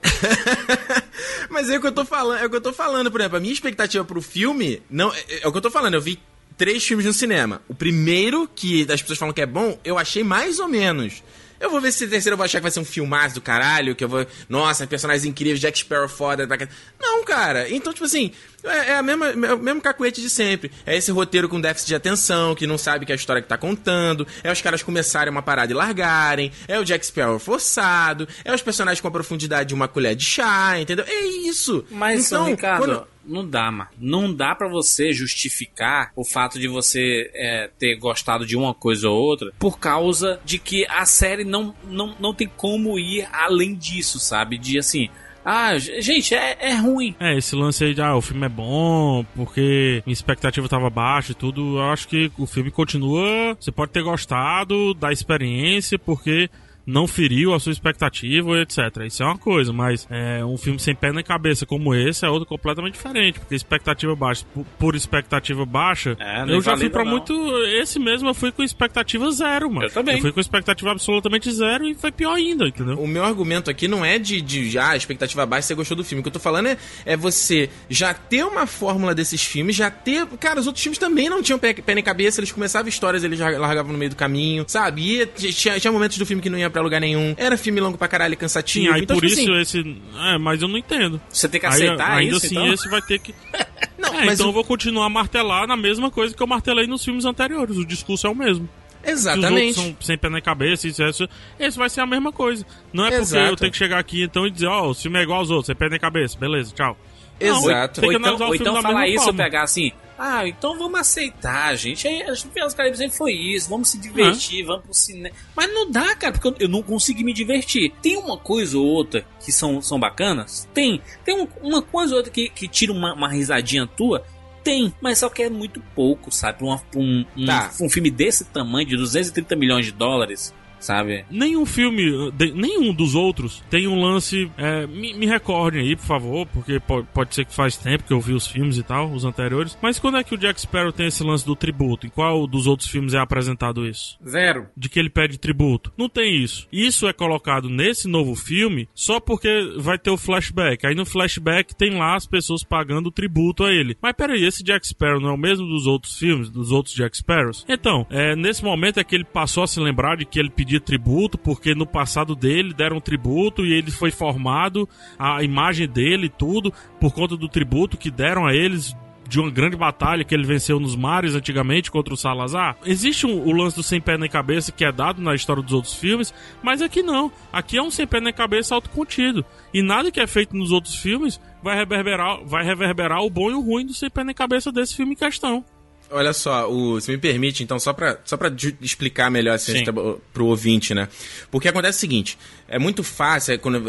Mas é o que eu tô falando, é o que eu tô falando, por exemplo, a minha expectativa pro filme, não, é, é o que eu tô falando, eu vi três filmes no cinema. O primeiro, que as pessoas falam que é bom, eu achei mais ou menos. Eu vou ver se terceiro eu vou achar que vai ser um filmaço do caralho, que eu vou. Nossa, personagens incríveis, Jack Sparrow foda. tá- Não, cara. Então, tipo assim, é, é a mesma, é o mesmo cacuete de sempre. É esse roteiro com déficit de atenção, que não sabe que é a história que tá contando. É os caras começarem uma parada e largarem. É o Jack Sparrow forçado. É os personagens com a profundidade de uma colher de chá, entendeu? É isso. Mas, então, Ricardo, quando- não dá, mano. Não dá pra você justificar o fato de você é, ter gostado de uma coisa ou outra por causa de que a série não, não, não tem como ir além disso, sabe? De assim. Ah, gente, é, é ruim. É, esse lance aí de, ah, o filme é bom, porque minha expectativa tava baixa e tudo, eu acho que o filme continua. Você pode ter gostado da experiência, porque não feriu a sua expectativa, etc. Isso é uma coisa, mas é, um filme sem pé nem cabeça como esse é outro completamente diferente, porque expectativa baixa, por, por expectativa baixa, É, eu já fui não. muito. Esse mesmo eu fui com expectativa zero, mano. Eu também. Eu fui com expectativa absolutamente zero e foi pior ainda, entendeu? O meu argumento aqui não é de, de ah, expectativa baixa, você gostou do filme. O que eu tô falando é, é você já ter uma fórmula desses filmes, já ter. Cara, os outros filmes também não tinham pé, pé nem cabeça, eles começavam histórias, eles já largavam no meio do caminho, sabe? E tinha, tinha momentos do filme que não ia pra lugar nenhum. Era filme longo pra caralho, cansativo. Sim, aí então, por tipo isso assim, esse. É, mas eu não entendo. Você tem que Aí, aceitar ainda isso, assim, então? esse vai ter que. Não, É, então o- eu vou continuar a martelar na mesma coisa que eu martelei nos filmes anteriores. O discurso é o mesmo. Se os Exatamente. são sem pé na cabeça, isso, isso, esse vai ser a mesma coisa. Não é porque Exato. eu tenho que chegar aqui então e dizer, ó, o filme é igual aos outros, sem pé na cabeça, beleza, tchau. Exato. Ou então, ou então falar isso forma. e pegar assim. Ah, então vamos aceitar, gente. As Piratas do Caribe sempre foi isso. Vamos se divertir, vamos pro cinema. Mas não dá, cara, porque eu, eu não consegui me divertir. Tem uma coisa ou outra que são, são bacanas? Tem. Tem um- uma coisa ou outra que, que tira uma, uma risadinha tua? Tem, mas só que é muito pouco, sabe? Pra, uma- pra um, um, Tá. um filme desse tamanho, de 230 milhões de dólares, sabe? Nenhum filme, de- nenhum dos outros tem um lance. é, me, me recordem aí, por favor, porque po- pode ser que faz tempo que eu vi os filmes e tal, os anteriores. Mas quando é que o Jack Sparrow tem esse lance do tributo? Em qual dos outros filmes é apresentado isso? Zero. de que ele pede tributo. Não tem isso. Isso é colocado nesse novo filme só porque vai ter o flashback. Aí no flashback tem lá as pessoas pagando tributo a ele. Mas peraí, esse Jack Sparrow não é o mesmo dos outros filmes, dos outros Jack Sparrows? Então, é, nesse momento é que ele passou a se lembrar de que ele pedia tributo porque no passado dele deram tributo e ele foi formado, a imagem dele tudo, por conta do tributo que deram a eles de uma grande batalha que ele venceu nos mares antigamente contra o Salazar. Existe um- o lance do sem pé nem cabeça que é dado na história dos outros filmes, mas aqui não. Aqui é um sem pé nem cabeça autocontido. E nada que é feito nos outros filmes vai reverberar, vai reverberar o bom e o ruim do sem pé nem cabeça desse filme em questão. Olha só, o, se me permite, então, só pra, só pra explicar melhor assim, Sim. tá- pro ouvinte, né? Porque acontece o seguinte: é muito fácil é, quando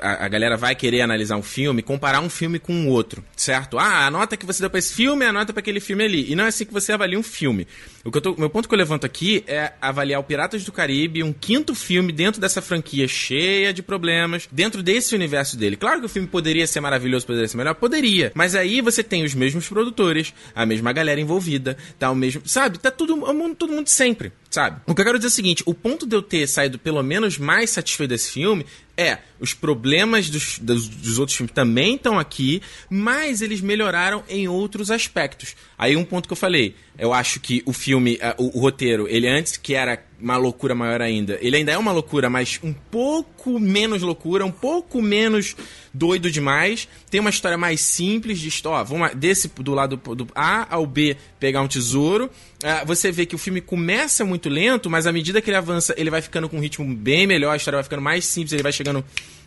a, a galera vai querer analisar um filme, comparar um filme com o outro, certo? Ah, a nota que você deu pra esse filme é a nota pra aquele filme ali. E não é assim que você avalia um filme. O que eu tô, meu ponto que eu levanto aqui é avaliar o Piratas do Caribe, um quinto filme dentro dessa franquia cheia de problemas, dentro desse universo dele. Claro que o filme poderia ser maravilhoso, poderia ser melhor, poderia. Mas aí você tem os mesmos produtores, a mesma galera envolvida, tá o mesmo, sabe? Tá tudo, todo mundo sempre, sabe? O que eu quero dizer é o seguinte, o ponto de eu ter saído pelo menos mais satisfeito desse filme é, os problemas dos, dos, dos outros filmes também estão aqui, mas eles melhoraram em outros aspectos. Aí um ponto que eu falei, eu acho que o filme, o, o roteiro, ele antes que era uma loucura maior ainda, ele ainda é uma loucura, mas um pouco menos loucura, um pouco menos doido demais. Tem uma história mais simples de história. Vamos desse do lado do A ao B pegar um tesouro. Ah, você vê que o filme começa muito lento, mas à medida que ele avança, ele vai ficando com um ritmo bem melhor, a história vai ficando mais simples, ele vai chegando. mexicano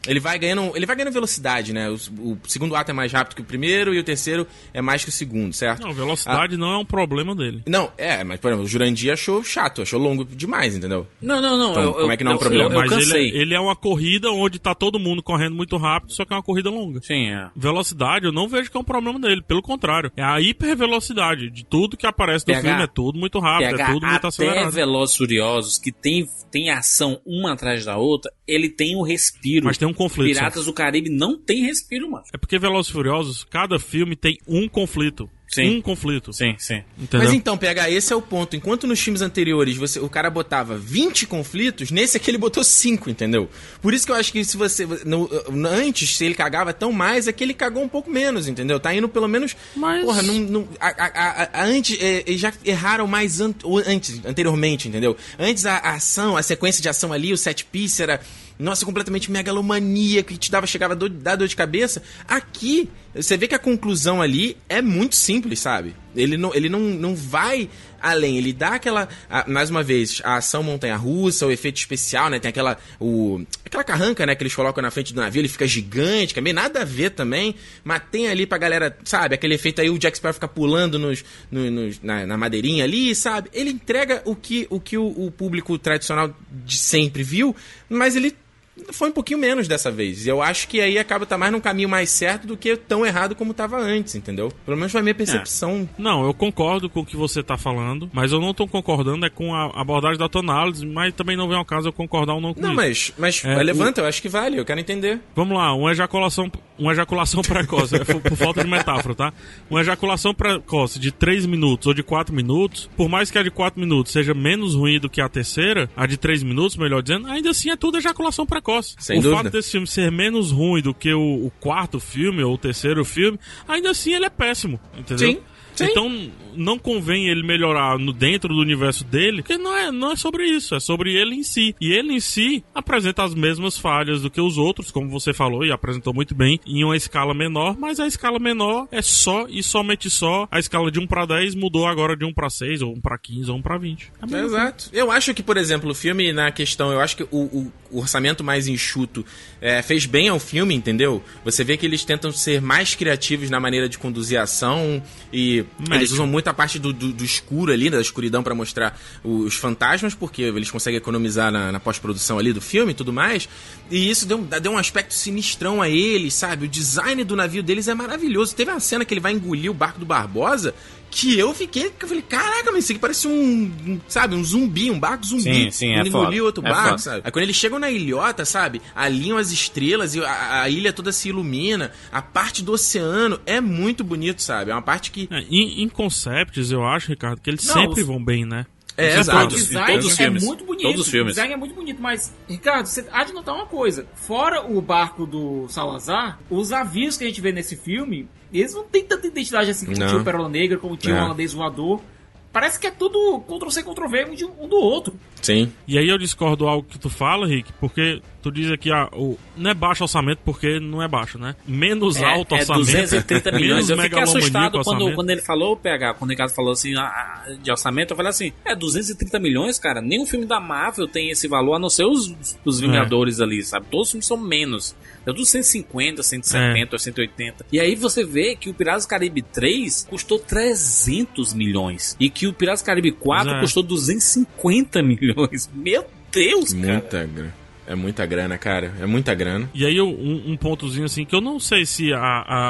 Ele vai ganhando. Ele vai ganhando velocidade, né? O, o segundo ato é mais rápido que o primeiro e o terceiro é mais que o segundo, certo? Não, velocidade não é um problema dele. Não, é, mas, por exemplo, o Jurandir achou chato, achou longo demais, entendeu? Não, não, não. Então, eu, como é que não é um eu- problema? Eu, eu Mas cansei. ele, ele é uma corrida onde tá todo mundo correndo muito rápido, só que é uma corrida longa. Sim, é. Velocidade, eu não vejo que é um problema dele. Pelo contrário, é a hipervelocidade de tudo que aparece no PH, filme. É tudo muito rápido, PH, é tudo muito até acelerado. Velozes e Furiosos, que tem, tem ação uma atrás da outra, ele tem o respiro. Mas tem um conflito. Piratas do Caribe não tem respiro, mano. É porque Velozes e Furiosos, cada filme tem um conflito. Sim. Um conflito. Sim, sim. Entendeu? Mas então, PH, esse é o ponto. Enquanto nos filmes anteriores você, o cara botava 20 conflitos, nesse aqui ele botou 5, entendeu? Por isso que eu acho que se você. no- no- antes, se ele cagava tão mais, é que ele cagou um pouco menos, entendeu? Tá indo pelo menos. Mas- Porra, não. não- a, a- a- a- antes, é, eles já erraram mais an- antes, anteriormente, entendeu? Antes a, a ação, a sequência de ação ali, o set piece era. Nossa, completamente megalomania, que te dava, chegava a dor, dar dor de cabeça. Aqui, você vê que a conclusão ali é muito simples, sabe? Ele não, ele não, não vai além, ele dá aquela. a- mais uma vez, a ação montanha-russa, o efeito especial, né? Tem aquela. O, aquela carranca, né? Que eles colocam na frente do navio, ele fica gigante, que é meio nada a ver também. Mas tem ali pra galera, sabe? Aquele efeito aí, o Jack Sparrow fica pulando nos, no- nos- na, na madeirinha ali, sabe? Ele entrega o que o, que o, o público tradicional de sempre viu, mas ele foi um pouquinho menos dessa vez. E eu acho que aí acaba tá mais num caminho mais certo do que tão errado como tava antes, entendeu? Pelo menos foi a minha percepção. Não, eu concordo com o que você tá falando, mas eu não tô concordando é com a abordagem da tua análise, mas também não vem ao caso eu concordar ou não com Não, isso. mas, mas É, levanta, eu acho que vale, eu quero entender. Vamos lá, uma ejaculação, uma ejaculação precoce, é por, por falta de metáfora, tá? Uma ejaculação precoce de 3 minutos ou de 4 minutos, por mais que a de 4 minutos seja menos ruim do que a terceira, a de 3 minutos, melhor dizendo, ainda assim é tudo ejaculação precoce. Sem o dúvida. fato desse filme ser menos ruim do que o, o quarto filme ou o terceiro filme, ainda assim ele é péssimo, entendeu? Sim, sim. Então não convém ele melhorar no dentro do universo dele, porque não é, não é sobre isso, é sobre ele em si. E ele em si apresenta as mesmas falhas do que os outros, como você falou e apresentou muito bem, em uma escala menor, mas a escala menor é só e somente só a escala de 1 para 10 mudou agora de 1 para 6 ou 1 para 15 ou 1 para 20. É. Exato. Eu acho que, por exemplo, o filme, na questão, eu acho que o, o- o orçamento mais enxuto é, fez bem ao filme, entendeu? Você vê que eles tentam ser mais criativos na maneira de conduzir a ação e Eles usam muito a parte do, do- do escuro ali, da escuridão pra mostrar os fantasmas, porque eles conseguem economizar na, na pós-produção ali do filme e tudo mais. E isso deu, deu um aspecto sinistrão a eles, sabe? O design do navio deles é maravilhoso. Teve uma cena que ele vai engolir o barco do Barbosa que eu fiquei, que eu falei, caraca, mas isso aqui parece um, um, sabe, um zumbi, um barco zumbi. Sim, sim, é engoliu outro É barco, foda. sabe? Aí quando eles chegam na ilhota, sabe, alinham as estrelas e a, a ilha toda se ilumina, a parte do oceano é muito bonito, sabe? É uma parte que... É, em, em concepts, eu acho, Ricardo, que eles Não, sempre os- vão bem, né? É, O exato. todos- design todos os filmes. é muito bonito. Todos os filmes. O design é muito bonito, mas, Ricardo, você há de notar uma coisa. Fora o barco do Salazar, os avios que a gente vê nesse filme, eles não têm tanta identidade assim como Não. tinha o Pérola Negra, como tinha o É. Holandês Voador. Parece que é tudo Ctrl-C, Ctrl-V um, um do outro. Sim. E aí eu discordo algo que tu fala, Rick, porque tu diz aqui, ah, o, não é baixo orçamento porque não é baixo, né? Menos É, alto é orçamento. 230 milhões. Eu fiquei assustado quando, quando ele falou, PH, quando o Ricardo falou assim, ah, ah, de orçamento, eu falei assim, é 230 milhões, cara, nenhum filme da Marvel tem esse valor, a não ser os, os Vingadores ali, sabe? Todos os filmes são menos. É tudo 150, 170, 180. E aí você vê que o Piratas do Caribe 3 custou 300 milhões. E que o Piratas do Caribe 4 É. custou 250 milhões. Meu Deus, cara. Muita grana. É muita grana, cara. É muita grana. E aí, eu- um, um pontozinho assim, que eu não sei se a,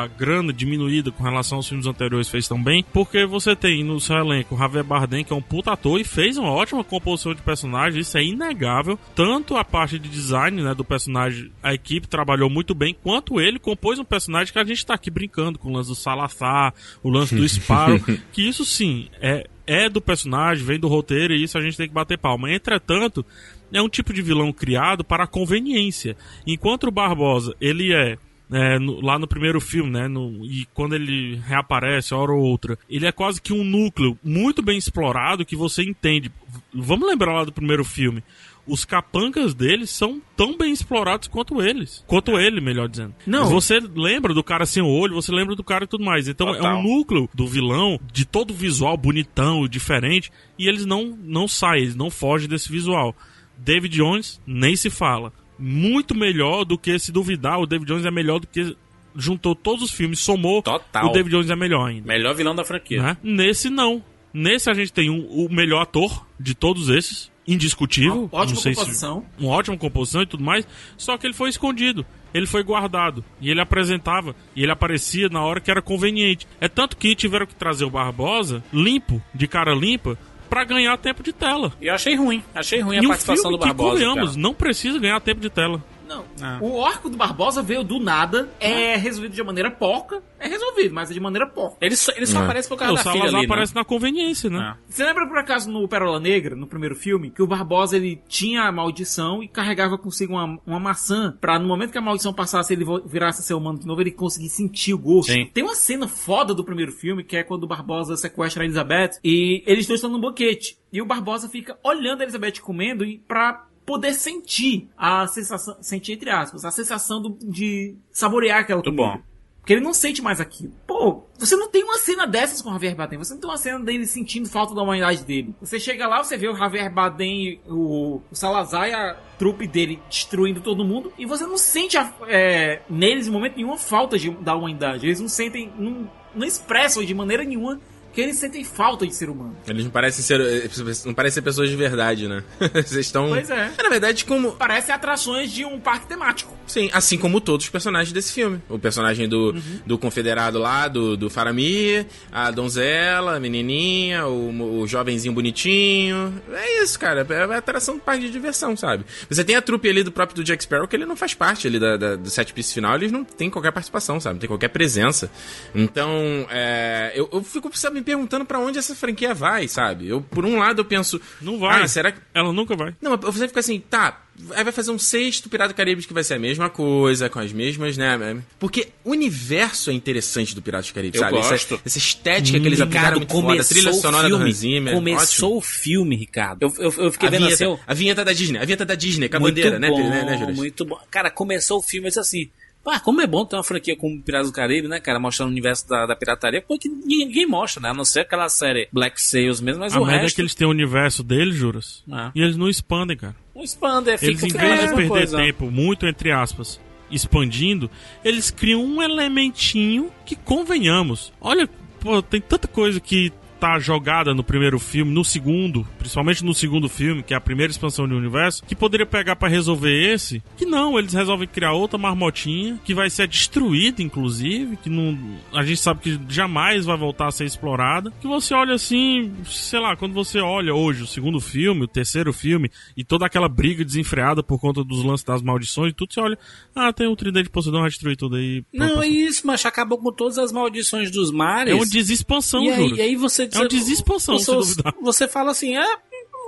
a grana diminuída com relação aos filmes anteriores fez tão bem, porque você tem no seu elenco o Javier Bardem, que é um puta ator, e fez uma ótima composição de personagem, isso é inegável. Tanto a parte de design né, do personagem, a equipe trabalhou muito bem, quanto ele compôs um personagem que a gente tá aqui brincando com o lance do Salazar, o lance do Sparrow, que isso sim, é, é do personagem, vem do roteiro, e isso a gente tem que bater palma. Entretanto, é um tipo de vilão criado para conveniência. Enquanto o Barbosa, ele é. é, no- lá no primeiro filme, né? no- e quando ele reaparece, hora ou outra, ele é quase que um núcleo muito bem explorado que você entende. Vamos lembrar lá do primeiro filme. Os capangas deles são tão bem explorados quanto eles. Quanto ele, melhor dizendo. Não. Você lembra do cara sem o olho, você lembra do cara e tudo mais. Então é Total. um núcleo do vilão, de todo visual bonitão, diferente, e eles não, não saem, eles não fogem desse visual. David Jones nem se fala. Muito melhor do que se duvidar, o David Jones é melhor do que juntou todos os filmes, somou, Total. o David Jones é melhor ainda. Melhor vilão da franquia. né? Nesse não. Nesse a gente tem um- o melhor ator de todos esses, indiscutível. Ótima não sei se- composição. uma ótima composição e tudo mais, só que ele foi escondido. Ele foi guardado. E ele apresentava. E ele aparecia na hora que era conveniente. É tanto que tiveram que trazer o Barbosa limpo, de cara limpa, pra ganhar tempo de tela. E eu achei ruim. Achei ruim a e um participação do Barbosa. que, convenhamos, cara. não precisa ganhar tempo de tela. Não. Ah. O arco do Barbosa veio do nada, é resolvido de maneira porca. É resolvido, mas é de maneira porca. Ele só, ele só É. aparece por causa da filha ali, né? aparece na conveniência, né? É. Você lembra por acaso no Pérola Negra, no primeiro filme, que o Barbosa ele tinha a maldição e carregava consigo uma, uma maçã pra no momento que a maldição passasse ele virasse ser humano de novo, ele conseguir sentir o gosto. Sim. Tem uma cena foda do primeiro filme que é quando o Barbosa sequestra a Elizabeth e eles dois estão num banquete. E o Barbosa fica olhando a Elizabeth comendo e pra poder sentir a sensação, sentir entre aspas, a sensação do- de saborear aquela Muito comida. bom. Porque ele não sente mais aquilo. Pô, você não tem uma cena dessas com o Javier Bardem. Você não tem uma cena dele sentindo falta da humanidade dele. Você chega lá, você vê o Javier Bardem, o, o Salazar e a trupe dele destruindo todo mundo. E você não sente a- é, neles, em momento nenhum, a falta de- da humanidade. Eles não sentem, não, não expressam de maneira nenhuma que eles sentem falta de ser humano. Eles não parecem ser. eh, Não parecem ser pessoas de verdade, né? Vocês estão. Pois é. Na verdade, como. Parecem atrações de um parque temático. Sim, assim como todos os personagens desse filme. O personagem do, do confederado lá, do, do Faramir, a donzela, a menininha, o, o jovenzinho bonitinho. É isso, cara. É a atração do parque de diversão, sabe? Você tem a trupe ali do próprio do Jack Sparrow, que ele não faz parte ali da, da- do set piece final, eles não tem qualquer participação, sabe? Não tem qualquer presença. Então, é, eu, eu fico sabe, me perguntando pra onde essa franquia vai, sabe? Eu, por um lado, eu penso... Não vai. Ah, será que... Ela nunca vai. Não, mas você fica assim, tá. Aí vai fazer um sexto Pirata do Caribe que vai ser a mesma coisa, com as mesmas, né? Porque o universo é interessante do Pirata do Caribe, Eu sabe? Essa, gosto. essa estética que eles aplicaram é muito foda, a trilha sonora do Hans Zimmer. Começou ótimo. o filme, Ricardo. Eu, eu, eu fiquei A vendo vinheta, assim. eu- a vinheta da Disney, a vinheta da Disney, com a muito bandeira, né, bom, né, né? Muito bom. Cara, começou o filme, eu disse assim. Ah, como é bom ter uma franquia como Piratas do Caribe, né, cara? Mostrando o universo da, da pirataria. Porque ninguém, mostra, né? A não ser aquela série Black Sails mesmo, mas a o é resto que eles têm o universo deles, juras. Ah. E eles não expandem, cara. não expande, fica, Eles, em a vez de perder coisa. tempo, muito entre aspas, expandindo, eles criam um elementinho que, convenhamos, olha, pô, tem tanta coisa que tá jogada no primeiro filme, no segundo, principalmente no segundo filme, que é a primeira expansão do universo, que poderia pegar pra resolver esse, que não, eles resolvem criar outra marmotinha, que vai ser destruída, inclusive, que não, a gente sabe que jamais vai voltar a ser explorada, que você olha assim, sei lá, quando você olha hoje o segundo filme, o terceiro filme, e toda aquela briga desenfreada por conta dos lances das maldições e tudo, você olha, ah, tem um tridente de Poseidon, vai destruir tudo aí. Não, é isso, mas acabou com todas as maldições dos mares. É uma desexpansão, e aí, e aí você É uma desexpansão, você, se duvidar. você fala assim, é,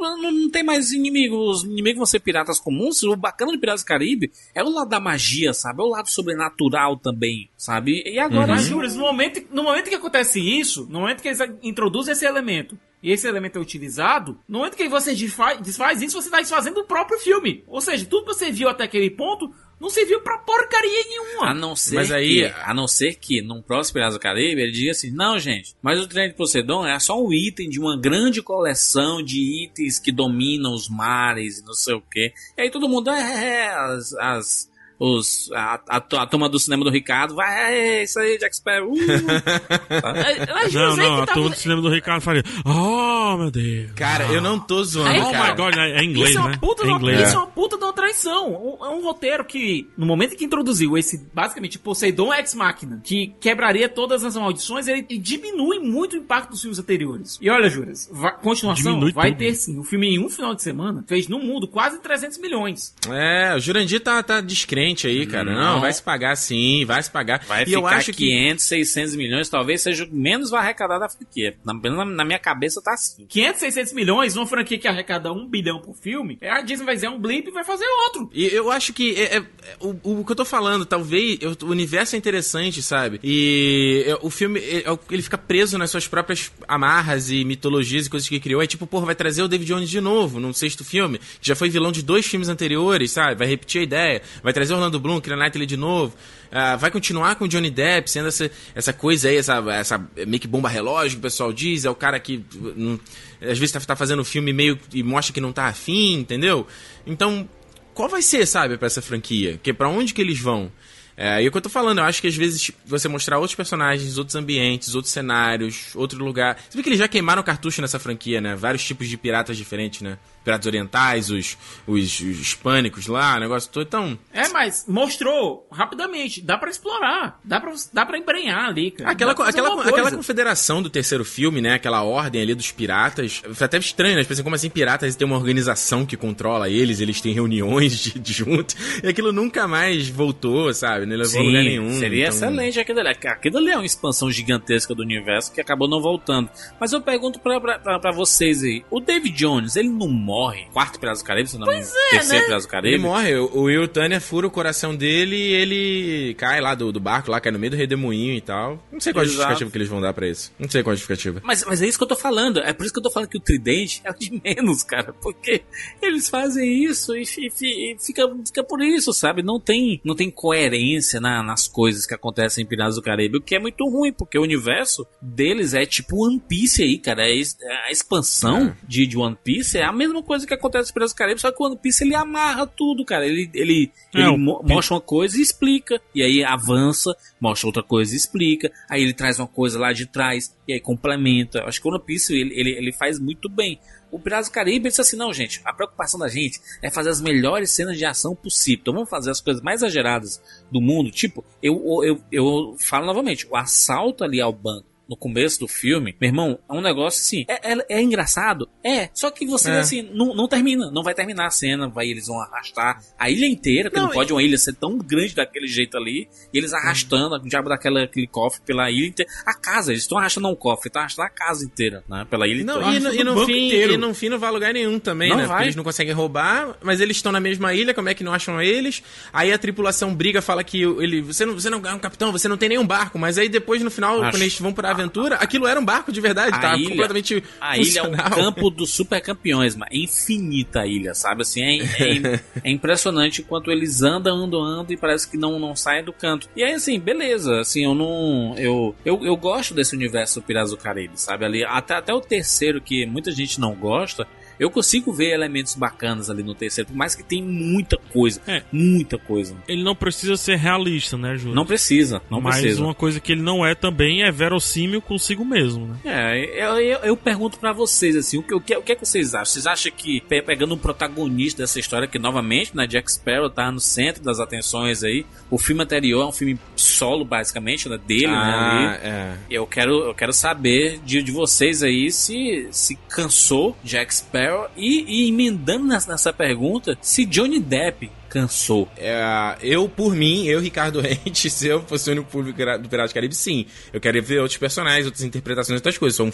não, tem mais inimigos. Os inimigos vão ser piratas comuns. O bacana de Piratas do Caribe é o lado da magia, sabe? É o lado sobrenatural também, sabe? E agora. Mas, Juras, no momento, no momento que acontece isso, no momento que eles introduzem esse elemento e esse elemento é utilizado, no momento que você desfaz, desfaz isso, você está desfazendo o próprio filme. Ou seja, tudo que você viu até aquele ponto não serviu pra porcaria nenhuma. A não ser Mas aí- que, a não ser que num próximo Piratas do Caribe ele diga assim, não gente, mas o trem de Poseidon é só um item de uma grande coleção de itens que dominam os mares e não sei o que. E aí todo mundo, é, é, é, as, as- os, a, a, a turma do cinema do Ricardo, vai, é isso aí, Jack Sparrow. Uh. É, mas, Não, não, a tá- turma do cinema do Ricardo faria. Oh, meu Deus. Cara, eu não tô zoando, Oh cara. my god, é é inglês, isso é uma né? puta, É de uma- inglês. isso é uma puta de uma traição. Um- É um roteiro que, no momento em que introduziu esse, basicamente, Poseidon Ex Machina, que quebraria todas as maldições, ele, ele diminui muito o impacto dos filmes anteriores. E olha, Juras, va- continuação, Diminui vai tudo. ter sim. O filme, em um final de semana, fez no mundo quase 300 milhões. É, o Jurandir tá, tá descrente aí, cara. Não. Não. vai se pagar sim, vai se pagar. Vai e ficar eu acho que 500, 600 milhões, talvez seja o que menos vai arrecadar da franquia. Na, na, na minha cabeça tá assim. 500, 600 milhões, uma franquia que arrecada um bilhão por filme, é a Disney vai dizer um blip e vai fazer outro. E eu acho que é, é- é- o, o que eu tô falando, talvez eu- o universo é interessante, sabe? E o filme é, é, ele fica preso nas suas próprias amarras e mitologias e coisas que criou. É tipo, porra, vai trazer o David Jones de novo num sexto filme, que já foi vilão de dois filmes anteriores, sabe? Vai repetir a ideia. Vai trazer Orlando Bloom, Keira Knightley de novo. Ah, vai continuar com o Johnny Depp, sendo essa, essa coisa aí, essa, essa meio que bomba relógio que o pessoal diz. É o cara que não- às vezes tá, tá fazendo filme meio e mostra que não tá afim, entendeu? Então, qual vai ser, sabe, pra essa franquia? Que para onde que eles vão? É, e o que eu tô falando, eu acho que às vezes você mostrar outros personagens, outros ambientes, outros cenários, outro lugar. Você vê que eles já queimaram cartucho nessa franquia, né? Vários tipos de piratas diferentes, né? Piratas orientais, os, os, os hispânicos lá, o negócio todo. Então, É, mas mostrou rapidamente. Dá pra explorar. Dá pra, dá pra embrenhar ali, cara. Aquela, aquela, aquela confederação do terceiro filme, né? Aquela ordem ali dos piratas. Foi até estranho, né? Eles pensam, como assim piratas tem uma organização que controla eles, eles têm reuniões de, de junto. E aquilo nunca mais voltou, sabe? Não levou a lugar nenhum. seria então- excelente aquilo ali. Aquilo ali é uma expansão gigantesca do universo que acabou não voltando. Mas eu pergunto pra, pra, pra- pra vocês aí: o David Jones, ele não morre? Quarto Piratas do Caribe, se não me engano. Terceiro Piratas do Ele Caribe? morre, o Will Tanner fura o coração dele e ele cai lá do, do barco, lá cai no meio do redemoinho e tal. Não sei qual a Exato. justificativa que eles vão dar pra isso. Não sei qual a justificativa. Mas, mas é isso que eu tô falando. É por isso que eu tô falando que o Tridente é o de menos, cara. Porque eles fazem isso e, fi- e fica, fica por isso, sabe? Não tem, não tem coerência na- nas coisas que acontecem em Piratas do Caribe, o que é muito ruim, porque o universo deles é tipo One Piece aí, cara. É es- A expansão de, de One Piece é a mesma coisa que acontece em Piratas do Caribe, só que o One Piece ele amarra tudo, cara. Ele, ele, É, ele mo- mostra uma coisa e explica. E aí avança, mostra outra coisa e explica. Aí ele traz uma coisa lá de trás e aí complementa. Eu Acho que o One Piece ele, ele, ele faz muito bem. O Piratas do Caribe disse assim: não, gente, a preocupação da gente é fazer as melhores cenas de ação possível. Então vamos fazer as coisas mais exageradas do mundo. Tipo, eu, eu, eu falo novamente: o assalto ali ao banco. No começo do filme, meu irmão, é um negócio assim. É, é, é engraçado? É. Só que você, É. assim, não, não termina. Não vai terminar a cena. Vai, eles vão arrastar a ilha inteira, porque Não, não, pode uma ilha ser tão grande daquele jeito ali. E eles arrastando o diabo daquela, aquele cofre pela ilha inteira. A casa, eles estão arrastando um cofre, estão arrastando a casa inteira, né? Pela ilha Não, inteira. e, no, e no fim, inteiro. e no fim não vai a lugar nenhum também, Não né? Porque vai. eles não conseguem roubar, mas eles estão na mesma ilha, como é que não acham eles? Aí a tripulação briga, fala que ele. Você não, você não é um capitão, você não tem nenhum barco, mas aí depois, no final, Acho- quando eles vão pra aventura, aquilo era um barco de verdade, A tá ilha- completamente. A ilha é um campo dos super campeões, mas é infinita a ilha, sabe? Assim, é, é- é impressionante enquanto eles andam, andam, andam e parece que não, não saem do canto. E aí, assim, beleza, assim, eu não. Eu, eu, eu gosto desse universo Caribe, sabe? Ali, até, até o terceiro, que muita gente não gosta. Eu consigo ver elementos bacanas ali no terceiro, por mais que tem muita coisa. É. Muita coisa. Ele não precisa ser realista, né, Júlio? Não precisa, não Mas precisa. uma coisa que ele não é também é verossímil consigo mesmo, né? É, eu, eu, eu pergunto pra vocês, assim, o que, o, que, o que é que vocês acham? Vocês acham que, pe- pegando um protagonista dessa história, que novamente, né, Jack Sparrow tá no centro das atenções aí, o filme anterior é um filme solo, basicamente, né, dele, né, Ah, ali. é. Eu quero, eu quero saber de, de vocês aí se, se cansou Jack Sparrow e, e emendando nessa, nessa pergunta, se Johnny Depp cansou? É, eu, por mim, eu, Ricardo Rente, se eu fosse o único público do Pirata do Caribe, sim. Eu quero ver outros personagens, outras interpretações, outras coisas. Sou um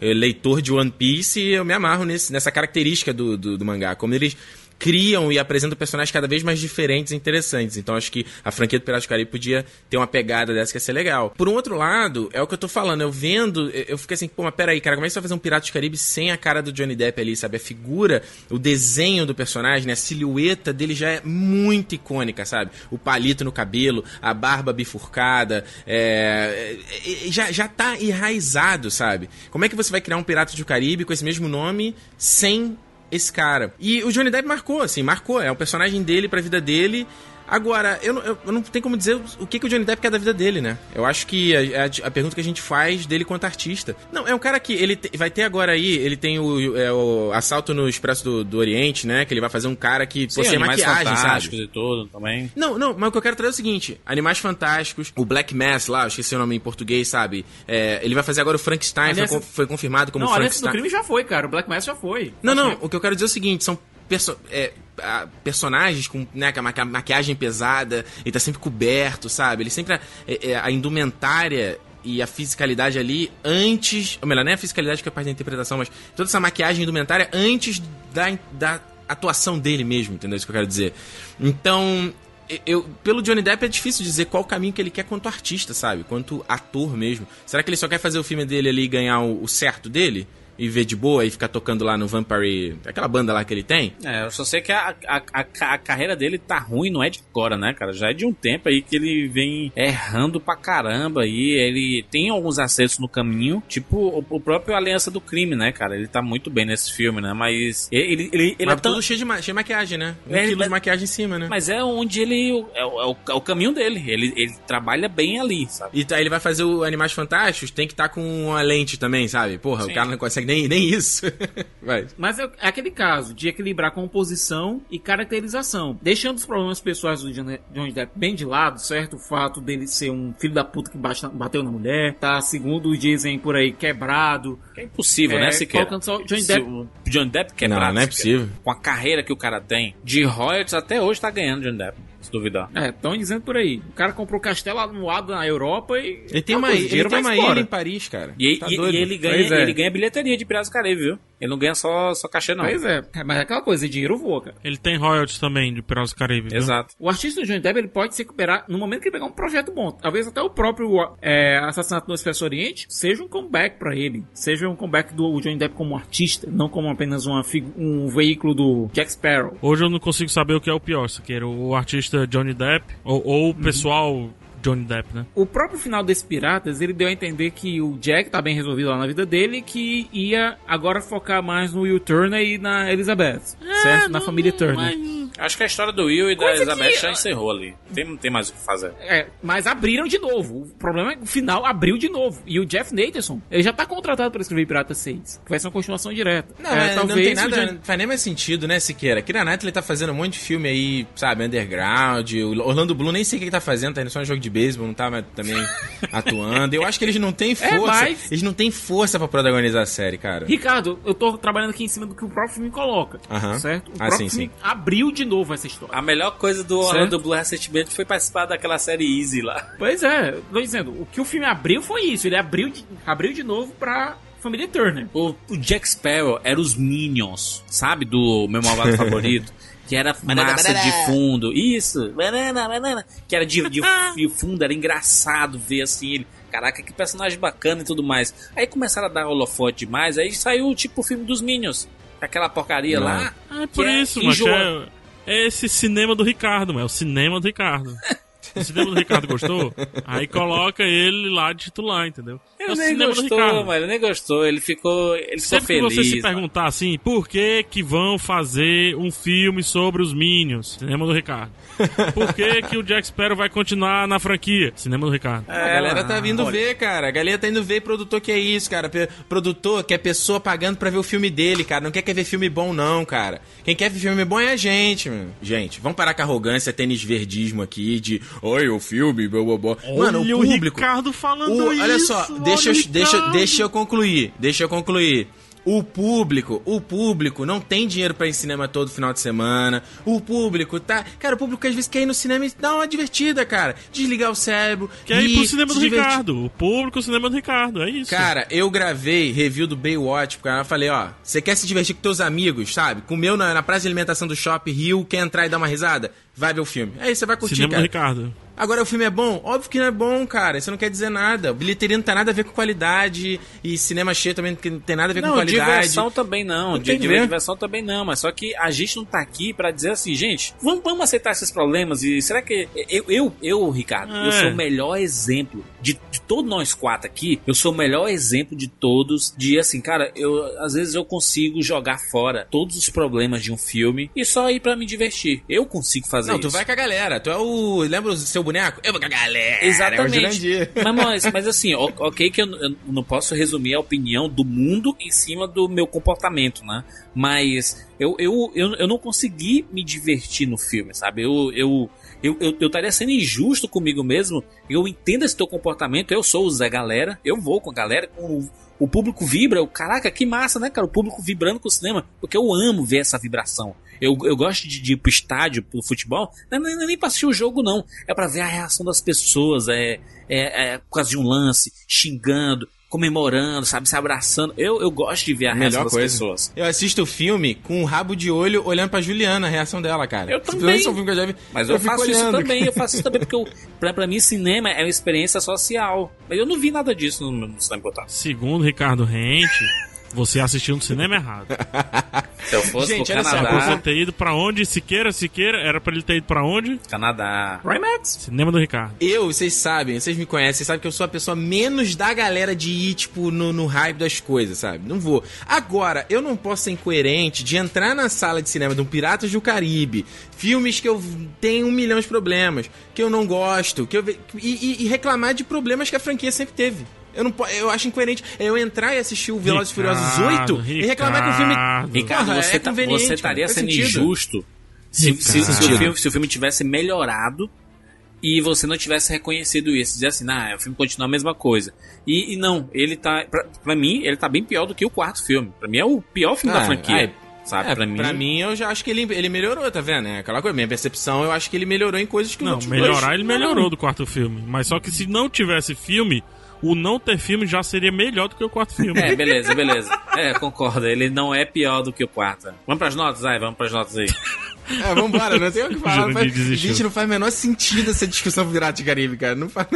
eh, leitor de One Piece e eu me amarro nesse, nessa característica do, do, do mangá. Como eles criam e apresentam personagens cada vez mais diferentes e interessantes. Então acho que a franquia do Piratas do Caribe podia ter uma pegada dessa que ia ser legal. Por um outro lado, é o que eu tô falando, eu vendo, eu fiquei assim, pô, mas peraí, cara, como é que você vai fazer um Piratas do Caribe sem a cara do Johnny Depp ali, sabe? A figura, o desenho do personagem, né? a silhueta dele já é muito icônica, sabe? O palito no cabelo, a barba bifurcada, é... já, já tá enraizado, sabe? Como é que você vai criar um Piratas do Caribe com esse mesmo nome sem esse cara. E o Johnny Depp marcou, assim, marcou. É o personagem dele pra vida dele. Agora, eu não, eu, não tenho como dizer o que, que o Johnny Depp quer da vida dele, né? Eu acho que a, a, a, pergunta que a gente faz dele quanto artista. Não, é um cara que ele te, vai ter agora aí, ele tem o, é, o assalto no Expresso do, do, Oriente, né? Que ele vai fazer um cara que Sim, possui maquiagem, sabe? e tudo também. Não, não, mas o que eu quero trazer é o seguinte: Animais Fantásticos, o Black Mass lá, eu esqueci o nome em português, sabe? É, ele vai fazer agora o Frankenstein, aliás, foi, foi, confirmado como não, Frankenstein. Não, do crime já foi, cara. O Black Mass já foi. Não, não, o que eu quero dizer é o seguinte: são perso é, personagens com né, com a maquiagem pesada, ele tá sempre coberto, sabe? Ele sempre. A, é, é, a indumentária e a fisicalidade ali antes. Ou melhor, nem a fisicalidade que é parte da interpretação, mas toda essa maquiagem indumentária antes da, da atuação dele mesmo, entendeu? Isso que eu quero dizer. Então. Eu, pelo Johnny Depp é difícil dizer qual o caminho que ele quer quanto artista, sabe? Quanto ator mesmo. Será que ele só quer fazer o filme dele ali e ganhar o, o certo dele? E ver de boa e ficar tocando lá no Vampire, aquela banda lá que ele tem. É, eu só sei que a, a, a, a, carreira dele tá ruim, não é de agora, né, cara? Já é de um tempo aí que ele vem errando pra caramba e ele tem alguns acertos no caminho, tipo o, o, próprio Aliança do Crime, né, cara? Ele tá muito bem nesse filme, né? Mas ele, ele, ele Mas é tão... tudo cheio de, cheio de maquiagem, né? Um é, quilo de maquiagem em cima, né? Mas é onde ele. É, é, o, é o caminho dele. Ele, ele trabalha bem ali, sabe? E aí ele vai fazer o Animais Fantásticos, tem que estar tá com uma lente também, sabe? Porra, Sim. o cara não consegue nem, nem isso. Mas é, é, aquele caso de equilibrar composição e caracterização. Deixando os problemas pessoais do Johnny Depp bem de lado, certo? O fato dele ser um filho da puta que bateu na mulher, tá, segundo dizem por aí, quebrado. É impossível, né, é, né, sequer? Johnny Depp... O Johnny Depp quebrado. Não, não é possível. Com a carreira que o cara tem, de royalties até hoje tá ganhando Johnny Depp se duvidar. É, estão dizendo por aí. O cara comprou castelo anuado na Europa e. Ele tem uma, ele tem uma ilha em Paris, cara. E, tá e, e ele, ganha, é. ele ganha bilheteria de Piratas do Caribe, viu? Ele não ganha só, só cachê, não. Pois é. Mas é aquela coisa, dinheiro voa, cara. Ele tem royalties também de Piratas do Caribe. Exato. O artista do Johnny Depp ele pode se recuperar no momento que ele pegar um projeto bom. Talvez até o próprio é, Assassinato no Expresso Oriente seja um comeback para ele. Seja um comeback do Johnny Depp como artista, não como apenas uma, um veículo do Jack Sparrow. Hoje eu não consigo saber o que é o pior, se quer o artista Johnny Depp ou, ou o pessoal Johnny Depp, né? O próprio final desse Piratas, ele deu a entender que o Jack tá bem resolvido lá na vida dele, que ia agora focar mais no Will Turner e na Elizabeth, é, certo? Na família Turner. Mas... Acho que a história do Will e Coisa da Elizabeth que... já encerrou ali. Tem, não tem mais o que fazer. É, mas abriram de novo. O problema é que o final abriu de novo. E o Jeff Nathanson, ele já tá contratado para escrever Pirata 6, que vai ser uma continuação direta. Não, é, talvez não tem nada, já... faz nem mais sentido, né, Siqueira? Kira Knightley tá fazendo um monte de filme aí, sabe, underground. O Orlando Bloom nem sei o que ele tá fazendo, tá indo só um jogo de beisebol, não tá também atuando. Eu acho que eles não têm é, força. É, mas... Eles não têm força para protagonizar a série, cara. Ricardo, eu tô trabalhando aqui em cima do que o próprio filme coloca. Uh -huh. Certo? O ah, próprio sim, filme sim. abriu de novo essa história. A melhor coisa do Orlando Bloom recentemente foi participar daquela série Easy lá. Pois é, tô dizendo, o que o filme abriu foi isso. Ele abriu de, abriu de novo pra família Turner. O, o Jack Sparrow era os Minions, sabe? Do meu malvado favorito. que era massa de fundo. Isso, banana, banana. Que era de, de, de fundo, era engraçado ver assim ele. Caraca, que personagem bacana e tudo mais. Aí começaram a dar holofote demais, aí saiu tipo o filme dos Minions. Aquela porcaria Não. lá. Ah, é por isso, é, mas é, é esse cinema do Ricardo, mano. É o cinema do Ricardo. O cinema do Ricardo gostou? Aí coloca ele lá de titular, entendeu? Ele é nem gostou, mano. Ele nem gostou. Ele ficou, ele ficou feliz. Se você se perguntar assim, por que que vão fazer um filme sobre os Minions? Cinema do Ricardo. Por que que o Jack Sparrow vai continuar na franquia? Cinema do Ricardo. É, a galera tá vindo olha. ver, cara. A galera tá indo ver produtor que é isso, cara. Produtor que é pessoa pagando pra ver o filme dele, cara. Não quer quer ver filme bom, não, cara. Quem quer ver filme bom é a gente, mano. Gente, vamos parar com a arrogância, tênis verdismo aqui de oi, o filme, blá, blá, blá. Mano, o público. O Ricardo falando o, isso. Olha só, deixa eu, deixa, deixa eu concluir. Deixa eu concluir. O público, o público não tem dinheiro pra ir em cinema todo final de semana. O público tá. Cara, o público às vezes quer ir no cinema e dar uma divertida, cara. Desligar o cérebro. Quer ir pro cinema do divertir. Ricardo. O público, o cinema do Ricardo. É isso. Cara, eu gravei review do Baywatch, porque eu falei, ó, você quer se divertir com teus amigos, sabe? Comeu na, na praça de alimentação do shopping, Rio, quer entrar e dar uma risada? Vai ver o filme. Aí você vai curtir, cinema do cara. Ricardo. Agora, o filme é bom? Óbvio que não é bom, cara. Isso não quer dizer nada. Bilheteria não tem nada a ver com qualidade. E cinema cheio também não tem nada a ver com Não, qualidade. diversão também não. Não ver. diversão também não. Mas só que a gente não tá aqui pra dizer assim, gente, vamos, vamos aceitar esses problemas. E será que. Eu, eu, eu Ricardo, eu É. sou o melhor exemplo de, de todos nós quatro aqui. Eu sou o melhor exemplo de todos. De assim, cara, eu às vezes eu consigo jogar fora todos os problemas de um filme e só ir pra me divertir. Eu consigo fazer Não, isso. tu vai com a galera. Tu é o. Lembra o seu boneco? Eu vou com a galera. É o Exatamente. Jurandir. mas, mas, mas assim, ok que eu, eu não posso resumir a opinião do mundo em cima do meu comportamento, né? Mas eu, eu, eu, eu não consegui me divertir no filme, sabe? Eu, eu, eu, eu, eu estaria sendo injusto comigo mesmo. Eu entendo esse teu comportamento, eu sou o Zé Galera, eu vou com a galera, com o, o público vibra. Eu, caraca, que massa, né, cara? O público vibrando com o cinema, porque eu amo ver essa vibração. Eu, eu gosto de, de ir pro estádio, pro futebol, não é, não é nem pra assistir o jogo, não. É pra ver a reação das pessoas, é, é, é um lance, xingando, comemorando, sabe, se abraçando. Eu, eu gosto de ver a reação Melhor das coisa. pessoas. Eu assisto o filme com um rabo de olho olhando pra Juliana, a reação dela, cara. Eu também. é um filme que eu já vi. Mas eu, fico faço isso olhando. também, eu faço isso também porque eu, pra, pra mim cinema é uma experiência social. Mas eu não vi nada disso no, no cinema botar. Segundo Ricardo Rente, você assistiu no cinema errado. Se eu fosse Gente, pro Era Canadá, você ter ido pra onde? Siqueira, Siqueira, era pra ele ter ido pra onde? Canadá. Remax? Cinema do Ricardo. Eu, vocês sabem, vocês me conhecem, vocês sabem que eu sou a pessoa menos da galera de ir, tipo, no, no hype das coisas, sabe? Não vou. Agora, eu não posso ser incoerente de entrar na sala de cinema de um Piratas do Caribe, filmes que eu tenho um milhão de problemas, que eu não gosto, que eu ve- e, e- e reclamar de problemas que a franquia sempre teve. Eu não po- eu acho incoerente eu entrar e assistir o Velozes e Furiosos Ricardo, 8 e reclamar que o filme Ricardo. Ricardo, Porra, você, é tá- conveniente, você estaria sendo sentido. injusto se, se- se Ricardo. o filme, se o filme tivesse melhorado e você não tivesse reconhecido isso. Dizer assim, nah, o filme continua a mesma coisa. E, e não, ele tá. Pra, pra mim, ele tá bem pior do que o quarto filme. Pra mim é o pior filme da Ah, franquia. ai, sabe? É, pra mim. eu já acho que ele, ele melhorou, tá vendo? É aquela coisa, minha percepção, eu acho que ele melhorou em coisas que Não, outros melhorar dois ele não. melhorou do quarto filme. Mas só que se não tivesse filme, o não ter filme já seria melhor do que o quarto filme. É, beleza, beleza. É, concordo. Ele não é pior do que o quarto. Vamos pras notas, aí, vamos pras notas aí. É, vambora, não tem o que falar. Faz-. Gente, não faz o menor sentido essa discussão Pirata de Caribe, cara. Não faz.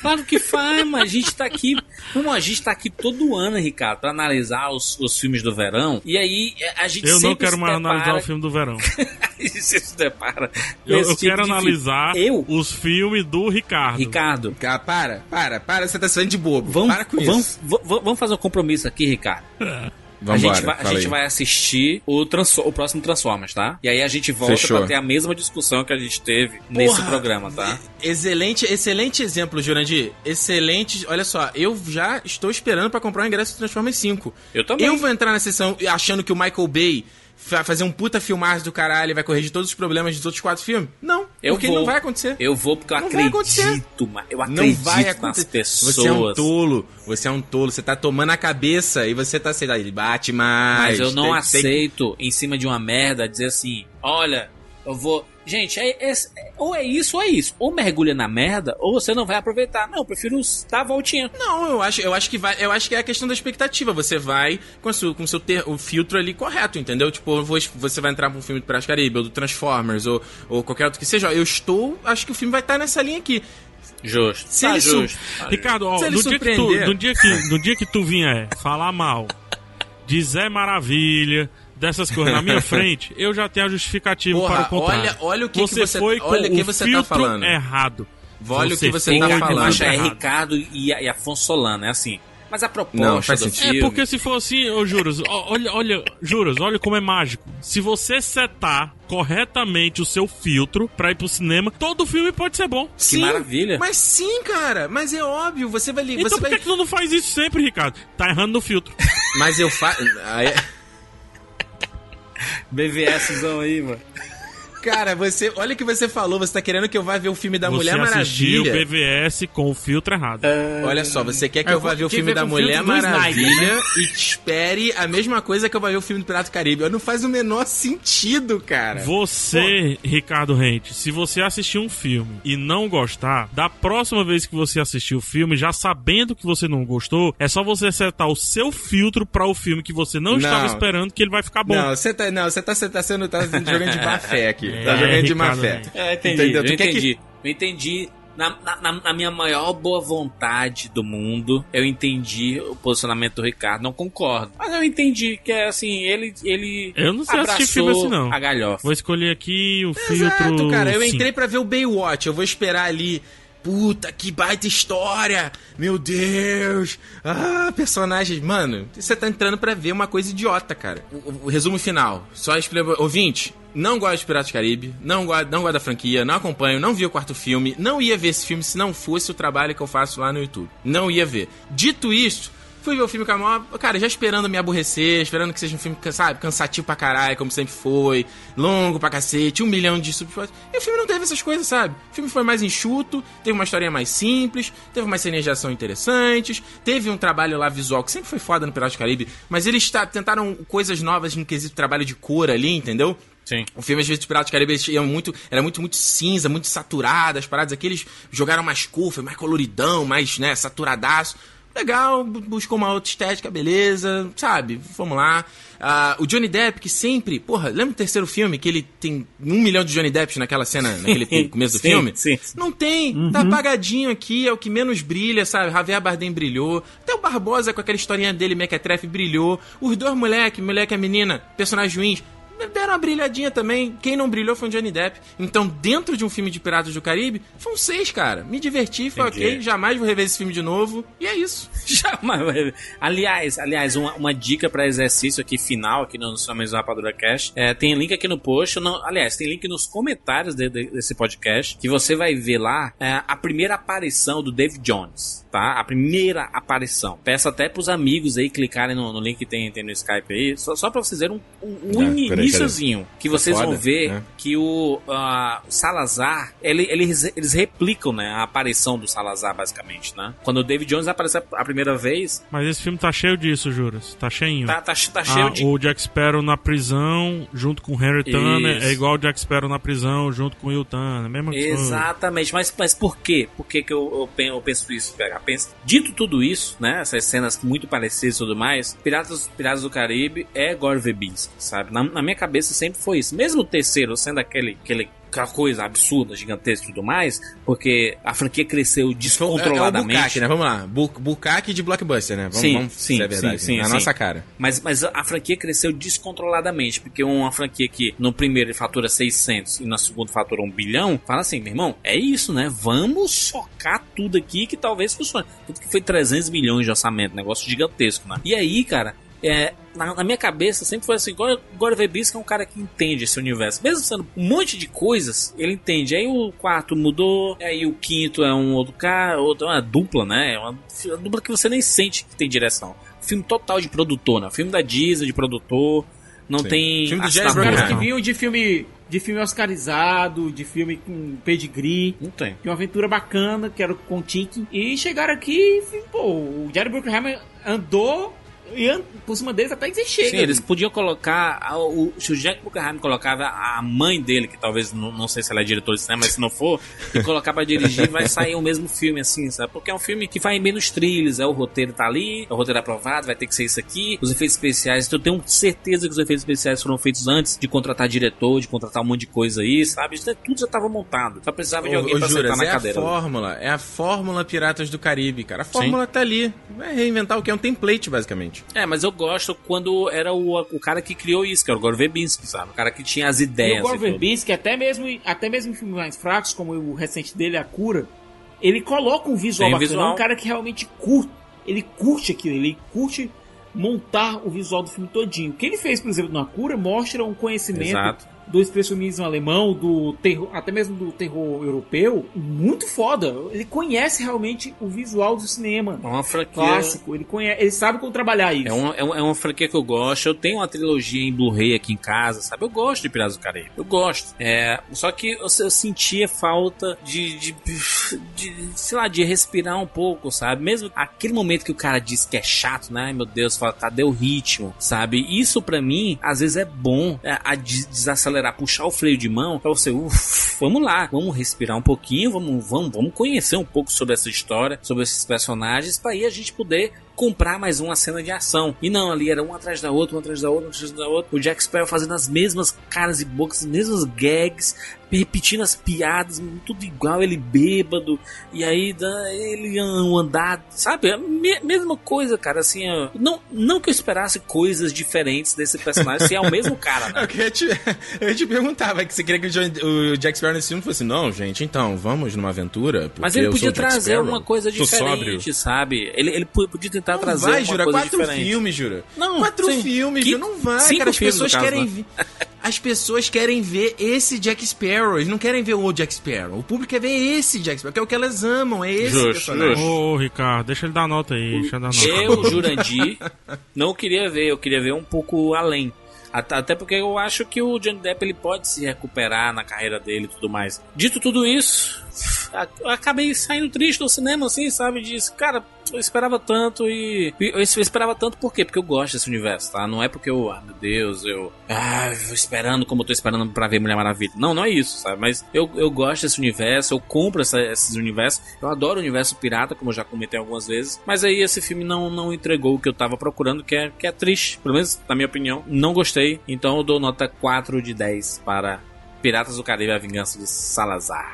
Claro que faz, mas a gente tá aqui. Vamos, a gente tá aqui todo ano, Ricardo, pra analisar os, os filmes do verão. E aí a gente Eu não quero mais depara, analisar o filme do verão. Você se depara. Eu, eu tipo quero filme. analisar Eu, os filmes do Ricardo. Ricardo, Cara, para, para, para, você tá sendo de bobo. vamos, para com vamos, isso. v- v- vamos fazer um compromisso aqui, Ricardo. A Vambora, gente, vai, a gente vai assistir o, o próximo Transformers, tá? E aí a gente volta Fechou. pra ter a mesma discussão que a gente teve nesse Porra, programa, tá? Excelente, excelente exemplo, Jurandir. Excelente. Olha só, eu já estou esperando pra comprar o ingresso do Transformers 5. Eu também. Eu vou entrar na sessão achando que o Michael Bay vai fazer um puta filmagem do caralho e vai corrigir todos os problemas dos outros quatro filmes. Não, Eu porque vou. não vai acontecer. Eu vou porque eu Não vai acontecer. acredito, mas eu Não acredito vai nas acontecer. pessoas. Você é um tolo. Você é um tolo. Você tá tomando a cabeça e você tá assim, ele bate mais. Mas eu não tem- tem- aceito, em cima de uma merda, dizer assim: olha, eu vou. Gente, é, é- ou é isso ou é isso. Ou mergulha na merda, ou você não vai aproveitar. Não, eu prefiro dar a voltinha. Não, eu acho, eu acho que vai, eu acho que é a questão da expectativa. Você vai com, a sua, com o seu ter, o filtro ali correto, entendeu? Tipo, vou- você vai entrar pra um filme do Piratas do Caribe, ou do Transformers, ou, ou qualquer outro que seja. Eu estou, acho que o filme vai estar nessa linha aqui. Justo. Se tá ele justo. Tá Ricardo, ó, Se no dia, que tu, no, dia que, no dia que tu vier falar mal de Zé Maravilha, dessas coisas na minha frente, eu já tenho a justificativa Porra, para o contrário. olha- olha o que você que você- foi com olha o que o você tá filtro falando. errado. Olha o que você Tem tá que falando. é errado. Ricardo e, e Afonso Solano, é assim. Mas a proposta Não, faz do filme... É porque se for assim, ô Juros, olha, olha, Juros, olha como é mágico. Se você setar corretamente o seu filtro pra ir pro cinema, todo filme pode ser bom. Que maravilha. Mas sim, cara. Mas é óbvio. Você vai... Então você por vai... que, que tu não faz isso sempre, Ricardo? Tá errando no filtro. Mas eu faço... BVSzão aí, mano. Cara, você, olha o que você falou, você tá querendo que eu vá ver o filme da Você Mulher assistiu o Maravilha. BVS com o filtro errado. Olha só, você quer que Eu eu vá vou ver o filme da Mulher do Maravilha Snyder, e espere a mesma coisa que eu vou ver o filme do Pirata do Caribe. Não faz o menor sentido, cara. Você, Ricardo Rente, se você assistir um filme e não gostar, da próxima vez que você assistir o filme, já sabendo que você não gostou, é só você acertar o seu filtro para o filme que você não, Não. estava esperando que ele vai ficar bom. Não, você tá, não, você tá, você tá sendo, tá jogando de má fé aqui. É, tá jogando de má fé. É, entendi, Entendeu? eu quer que- entendi. Eu entendi. Na, na- na- minha maior boa vontade do mundo, eu entendi o posicionamento do Ricardo. Não concordo. Mas eu entendi que é assim, ele. ele Eu não sei assistir abraçou filme assim, não. A galhofa. Vou escolher aqui o Exato, filtro. cara. Eu cinco. entrei pra ver o Baywatch. Eu vou esperar ali. Puta, que baita história! Meu Deus! Ah, personagens. Mano, você tá entrando pra ver uma coisa idiota, cara. O, o- resumo final. Só explica. Ouvinte, não gosto de Piratas do Caribe, não gosto, não gosto da franquia, não acompanho, não vi o quarto filme, não ia ver esse filme se não fosse o trabalho que eu faço lá no YouTube. Não ia ver. Dito isto, Fui ver o filme com a maior. Cara, já esperando me aborrecer, esperando que seja um filme, sabe, cansativo pra caralho, como sempre foi, longo pra cacete, um milhão de subplots. E o filme não teve essas coisas, sabe? O filme foi mais enxuto, teve uma historinha mais simples, teve umas cenas de ação interessantes, teve um trabalho lá visual que sempre foi foda no Piratas do Caribe, mas eles tentaram coisas novas no quesito trabalho de cor ali, entendeu? Sim. O filme, às vezes, dos Piratas do Caribe, iam muito, era muito, muito cinza, muito saturado, as paradas aqui, eles jogaram mais cor, mais coloridão, mais, né, saturadaço. Legal, bu- buscou uma outra estética, beleza, sabe? Vamos lá. Ah, o Johnny Depp, que sempre. Porra, lembra o terceiro filme que ele tem um milhão de Johnny Depps naquela cena, naquele começo do Sim, filme? sim. Não tem, tá apagadinho aqui, é o que menos brilha, sabe? Javier Bardem brilhou. Até o Barbosa com aquela historinha dele, Mequetrefe, brilhou. Os dois moleque, moleque e a menina, personagens ruins, deram uma brilhadinha também. Quem não brilhou foi o Johnny Depp. Então, dentro de um filme de Piratas do Caribe, foi um seis, cara. Me diverti, foi Entendi. ok. Jamais vou rever esse filme de novo. E é isso. Jamais vai ver. Aliás, aliás, uma, uma dica pra exercício aqui final, aqui no Instrumentos do Rapadura Cast. É, tem link aqui no post. Não, aliás, tem link nos comentários de- de- desse podcast. Que você vai ver lá é, a primeira aparição do Dave Jones. Tá? A primeira aparição. Peço até pros amigos aí clicarem no, no link que tem, tem no Skype aí. Só, só pra vocês verem um, um, um Ah, peraí, Que vocês foda, vão ver né? que o, o Salazar, ele- eles, eles replicam né, a aparição do Salazar, basicamente. Né? Quando o David Jones aparece a, primeira vez, Mas esse filme tá cheio disso, Juras. Tá cheinho. tá, tá, tá cheio Ah, de. O Jack Sparrow na prisão, junto com o Henry Tanner, Isso. é igual o Jack Sparrow na prisão, junto com o Will Tanner. Mesma coisa. Exatamente, mas, mas por quê? Por que, que eu, eu eu penso isso? Penso. Dito tudo isso, né? Essas cenas muito parecidas e tudo mais, Piratas, Piratas do Caribe é Gore Verbinski, sabe? Na, na minha cabeça sempre foi isso. Mesmo o terceiro sendo aquele, aquele aquela coisa absurda, gigantesca e tudo mais, porque a franquia cresceu É, é descontroladamente. Bucaque, né? Vamos lá. Bu Bucaque de blockbuster, né? Vamos, Sim, vamos sim, a verdade. sim, sim, Na sim. nossa cara. Mas, mas a franquia cresceu descontroladamente, porque uma franquia que no primeiro fatura 600 e na segunda fatura 1 bilhão, fala assim, meu irmão, é isso, né? Vamos socar tudo aqui que talvez funcione. Tudo que foi 300 milhões de orçamento, negócio gigantesco, né? E aí, cara, é, na, na minha cabeça sempre foi assim, Gore, Gore Verbinski é um cara que entende esse universo. Mesmo sendo um monte de coisas, ele entende. Aí o quarto mudou, aí o quinto é um outro cara, outro, é uma dupla, né? É uma, uma dupla que você nem sente que tem direção. Filme total de produtor, né? Filme da Disney, de produtor. Não Sim. tem. Filme do Jerry Martin. Caras que vinham de filme, de filme oscarizado, de filme com pedigree, Não tem. de uma aventura bacana, que era com Tiki, e chegaram aqui e, pô, o Jerry Bruckheimer andou e por cima deles até que você chega. Sim, eles podiam colocar. o, se o Jack Buckingham colocava a mãe dele, que talvez não, não sei se ela é diretora de cinema, mas se não for, e colocar pra dirigir, vai sair o mesmo filme, assim, sabe? Porque é um filme que faz menos trilhos, é o roteiro tá ali, o roteiro é aprovado, vai ter que ser isso aqui, os efeitos especiais. Então eu tenho certeza que os efeitos especiais foram feitos antes de contratar diretor, de contratar um monte de coisa aí, sabe? Isso tudo já tava montado. Só precisava de alguém ô, pra Juras, sentar na é cadeira. a fórmula. É a fórmula Piratas do Caribe, cara. A fórmula tá ali. Vai reinventar o que é um template, basicamente. É, mas eu gosto quando era o, o cara que criou isso, que era o Gore Verbinski, sabe? O cara que tinha as E ideias. o Gore e. Verbinski, até mesmo, até mesmo em filmes mais fracos, como o recente dele, A Cura, ele coloca um visual Tem bacana. visual. É um cara que realmente curte, ele curte aquilo, ele curte montar o visual do filme todinho. O que ele fez, por exemplo, na Cura, mostra um conhecimento Exato. Do expressionismo alemão, do terror, até mesmo do terror europeu, muito foda. Ele conhece realmente o visual do cinema. É uma franquia. Clássico, ele conhece, ele sabe como trabalhar isso. É uma, é, uma, é uma franquia que eu gosto. Eu tenho uma trilogia em Blu-ray aqui em casa, sabe? Eu gosto de Piratas do Caribe. Eu gosto. É, só que eu, eu sentia falta de, de, de, sei lá, de respirar um pouco, sabe? Mesmo aquele momento que o cara diz que é chato, né? Ai meu Deus, fala, cadê o ritmo, sabe? Isso para mim, às vezes é bom é, a desacelerar, puxar o freio de mão pra você, uff, vamos lá, vamos respirar um pouquinho, vamos, vamos, vamos conhecer um pouco sobre essa história, sobre esses personagens, para aí a gente poder comprar mais uma cena de ação. E não, ali era um atrás da outra, um atrás da outra, um atrás da outra. O Jack Sparrow fazendo as mesmas caras e bocas, as mesmas gags, repetindo as piadas, tudo igual, ele bêbado, e aí ele um andar, sabe? A mesma coisa, cara, assim, não, não que eu esperasse coisas diferentes desse personagem, se é o mesmo cara, né? Eu, te, eu te perguntar, vai que você queria que o, John, o Jack Sparrow nesse filme fosse, não, gente, então, vamos numa aventura? Mas ele podia trazer uma coisa diferente, sabe? Ele, ele podia tentar não trazer vai, uma Jura, coisa quatro diferente. filmes, Jura. Não, quatro sim. filmes, Que- Jura, não vai, cinco cara, as pessoas caso, querem né? ver... As pessoas querem ver esse Jack Sparrow, eles não querem ver o Jack Sparrow. O público quer ver esse Jack Sparrow, que é o que elas amam, é esse Justo, personagem. Ô, Ricardo, deixa ele dar nota aí, deixa ele dar nota. Eu, Jurandir, não queria ver, eu queria ver um pouco além. At- Até porque eu acho que o Johnny Depp ele pode se recuperar na carreira dele e tudo mais. Dito tudo isso, acabei saindo triste do cinema, assim, sabe? Disse, cara, eu esperava tanto e. Eu esperava tanto por quê? Porque eu gosto desse universo, tá? Não é porque eu, ah, meu Deus, eu. Ah, vou esperando como eu tô esperando pra ver Mulher Maravilha. Não, não é isso, sabe? Mas eu, eu gosto desse universo, eu compro essa- esses universos. Eu adoro o universo pirata, como eu já comentei algumas vezes. Mas aí esse filme não, não entregou o que eu tava procurando, que é, que é triste. Pelo menos, na minha opinião. Não gostei. Então eu dou nota 4 de 10 para Piratas do Caribe A Vingança de Salazar.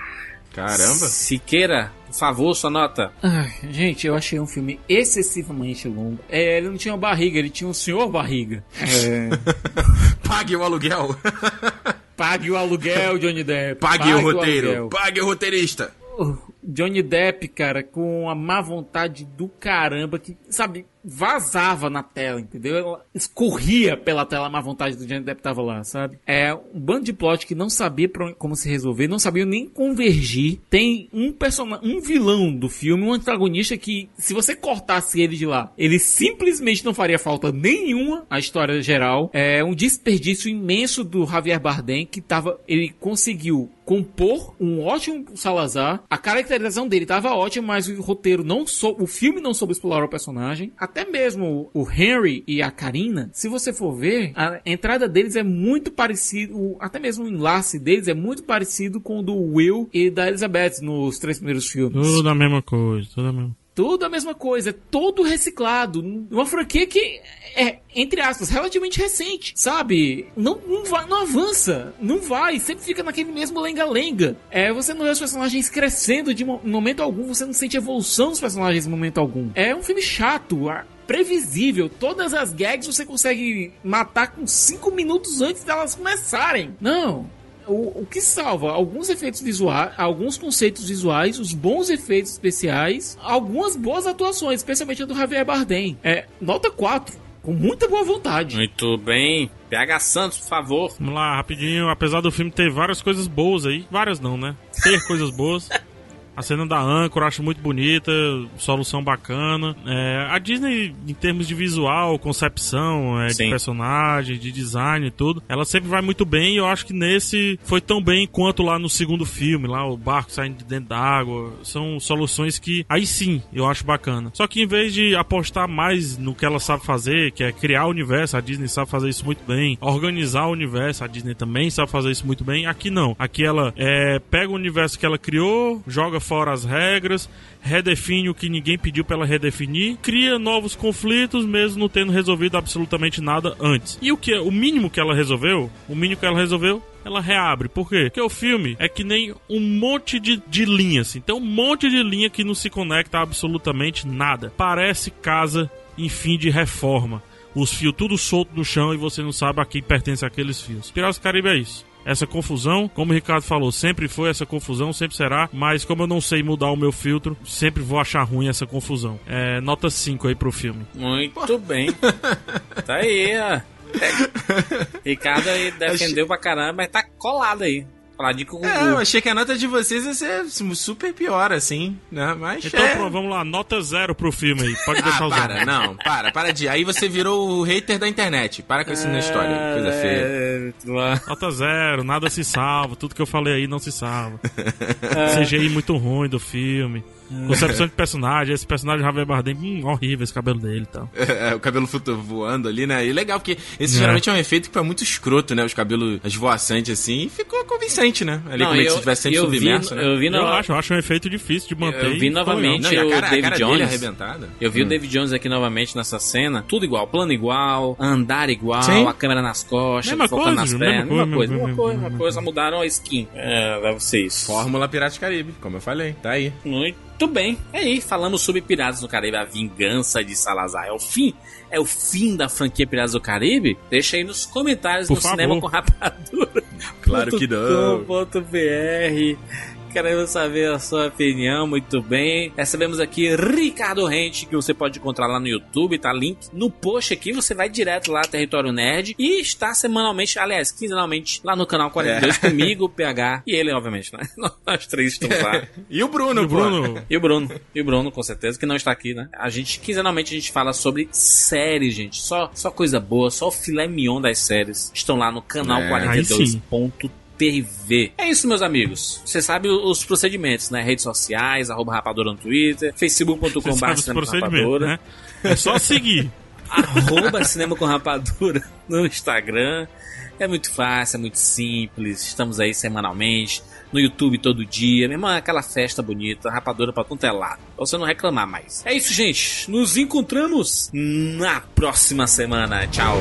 Caramba. Siqueira, por favor, sua nota. Ai, gente, eu achei um filme excessivamente longo. É, ele não tinha uma barriga, ele tinha um senhor barriga. É, Pague o aluguel. pague o aluguel, Johnny Depp. Pague, o roteiro. aluguel. Pague o roteirista. O Johnny Depp, cara, com a má vontade do caramba, que, sabe, vazava na tela, entendeu? Ela escorria pela tela a má vontade do Johnny Depp tava lá, sabe? É um bando de plot que não sabia como se resolver, não sabia nem convergir. Tem um personagem, um vilão do filme, um antagonista que, se você cortasse ele de lá, ele simplesmente não faria falta nenhuma à história geral. É um desperdício imenso do Javier Bardem, que tava, ele conseguiu compor um ótimo Salazar. A caracterização dele tava ótima, mas o roteiro não sou, o filme não soube explorar o personagem. Até mesmo o Henry e a Karina, se você for ver, a entrada deles é muito parecido, até mesmo o enlace deles é muito parecido com o do Will e da Elizabeth nos três primeiros filmes. Tudo a mesma coisa, tudo a mesma Tudo a mesma coisa, é todo reciclado. Uma franquia que é, entre aspas, relativamente recente, sabe? Não, não, vai, não avança, não vai, sempre fica naquele mesmo lenga-lenga. É, você não vê os personagens crescendo de mo- momento algum, você não sente evolução dos personagens em momento algum. É um filme chato, previsível. Todas as gags você consegue matar com 5 minutos antes delas começarem. Não, o, o que salva alguns efeitos visuais, alguns conceitos visuais, os bons efeitos especiais, algumas boas atuações, especialmente a do Javier Bardem. É, nota 4, com muita boa vontade. Muito bem. PH Santos, por favor. Vamos lá, rapidinho. Apesar do filme ter várias coisas boas aí, várias não, né? Ter coisas boas. A cena da âncora eu acho muito bonita, solução bacana. É, a Disney, em termos de visual, concepção, é, de personagem, de design e tudo, ela sempre vai muito bem e eu acho que nesse foi tão bem quanto lá no segundo filme, lá o barco saindo de dentro d'água. São soluções que aí sim eu acho bacana. Só que em vez de apostar mais no que ela sabe fazer, que é criar o universo, a Disney sabe fazer isso muito bem, organizar o universo, a Disney também sabe fazer isso muito bem. Aqui não. Aqui ela é, pega o universo que ela criou, joga fora as regras, redefine o que ninguém pediu pra ela redefinir, cria novos conflitos, mesmo não tendo resolvido absolutamente nada antes. E o que o mínimo que ela resolveu, o mínimo que ela resolveu ela reabre. Por quê? Porque o filme é que nem um monte de, de linhas. Assim. Tem um monte de linha que não se conecta a absolutamente nada. Parece casa em fim de reforma. Os fios tudo solto no chão e você não sabe a quem pertence aqueles fios. Piratas do Caribe é isso. Essa confusão, como o Ricardo falou, sempre foi essa confusão, sempre será, mas como eu não sei mudar o meu filtro, sempre vou achar ruim essa confusão. É, nota 5 aí pro filme. Muito bem. Tá aí, ó. Ricardo aí defendeu pra caramba, mas tá colado aí. Com o É, eu achei que a nota de vocês ia ser super pior, assim, né? Mas Então, é... vamos lá, nota zero pro filme aí. Pode Ah, deixar os para, não, para, para de. Aí você virou o hater da internet. Para com isso na história, coisa feia. É, lá. Nota zero, nada se salva, tudo que eu falei aí não se salva. CGI muito ruim do filme. Concepção de personagem, esse personagem Javier Bardem, hum, horrível esse cabelo dele e tal. É, o cabelo voando ali, né? E legal, porque esse É. geralmente é um efeito que é muito escroto, né? Os cabelos esvoaçantes assim, e ficou convincente, né? Ali Não, como eu- se tivesse sempre eu vi- submerso, né? eu vi Eu na- acho, eu acho um efeito difícil de manter. Eu vi novamente. Não, o cara, a David cara dele Jones. arrebentada. Eu vi o David Jones aqui novamente nessa cena. Tudo igual, plano igual, andar igual, Sim. a câmera nas costas, Mesma focando coisa, nas mesma pernas. coisa, Mesma coisa, mesma mesma coisa, mesma mesma coisa. Mudaram a skin. É, deve ser isso. Fórmula Piratas do Caribe, como eu falei. Tá aí. Muito bem. É aí, falamos sobre Piratas do Caribe, a vingança de Salazar. É o fim? É o fim da franquia Piratas do Caribe? Deixa aí nos comentários Por no favor. Cinema com Rapadura. Claro que não. .com.br Queremos saber a sua opinião, muito bem. Recebemos aqui Ricardo Rente, que você pode encontrar lá no YouTube, tá? Link no post aqui, você vai direto lá, Território Nerd, e está semanalmente, aliás, quinzenalmente, lá no canal 42 é. comigo, PH e ele, obviamente, né? Nós três estamos lá. e o Bruno, e o Bruno. E o Bruno, e o Bruno, com certeza, que não está aqui, né? A gente, quinzenalmente, a gente fala sobre séries, gente. Só, só coisa boa, só o filé mignon das séries. Estão lá no canal é, 42.3. IPV. É isso, meus amigos. Você sabe os procedimentos, né? Redes sociais, arroba rapadora no Twitter, facebook.com rapadora. Né? É só seguir. arroba cinema com rapadura no Instagram. É muito fácil, é muito simples. Estamos aí semanalmente, no YouTube todo dia. Mesmo aquela festa bonita, rapadura pra tudo é lado. Pra você não reclamar mais. É isso, gente. Nos encontramos na próxima semana. Tchau.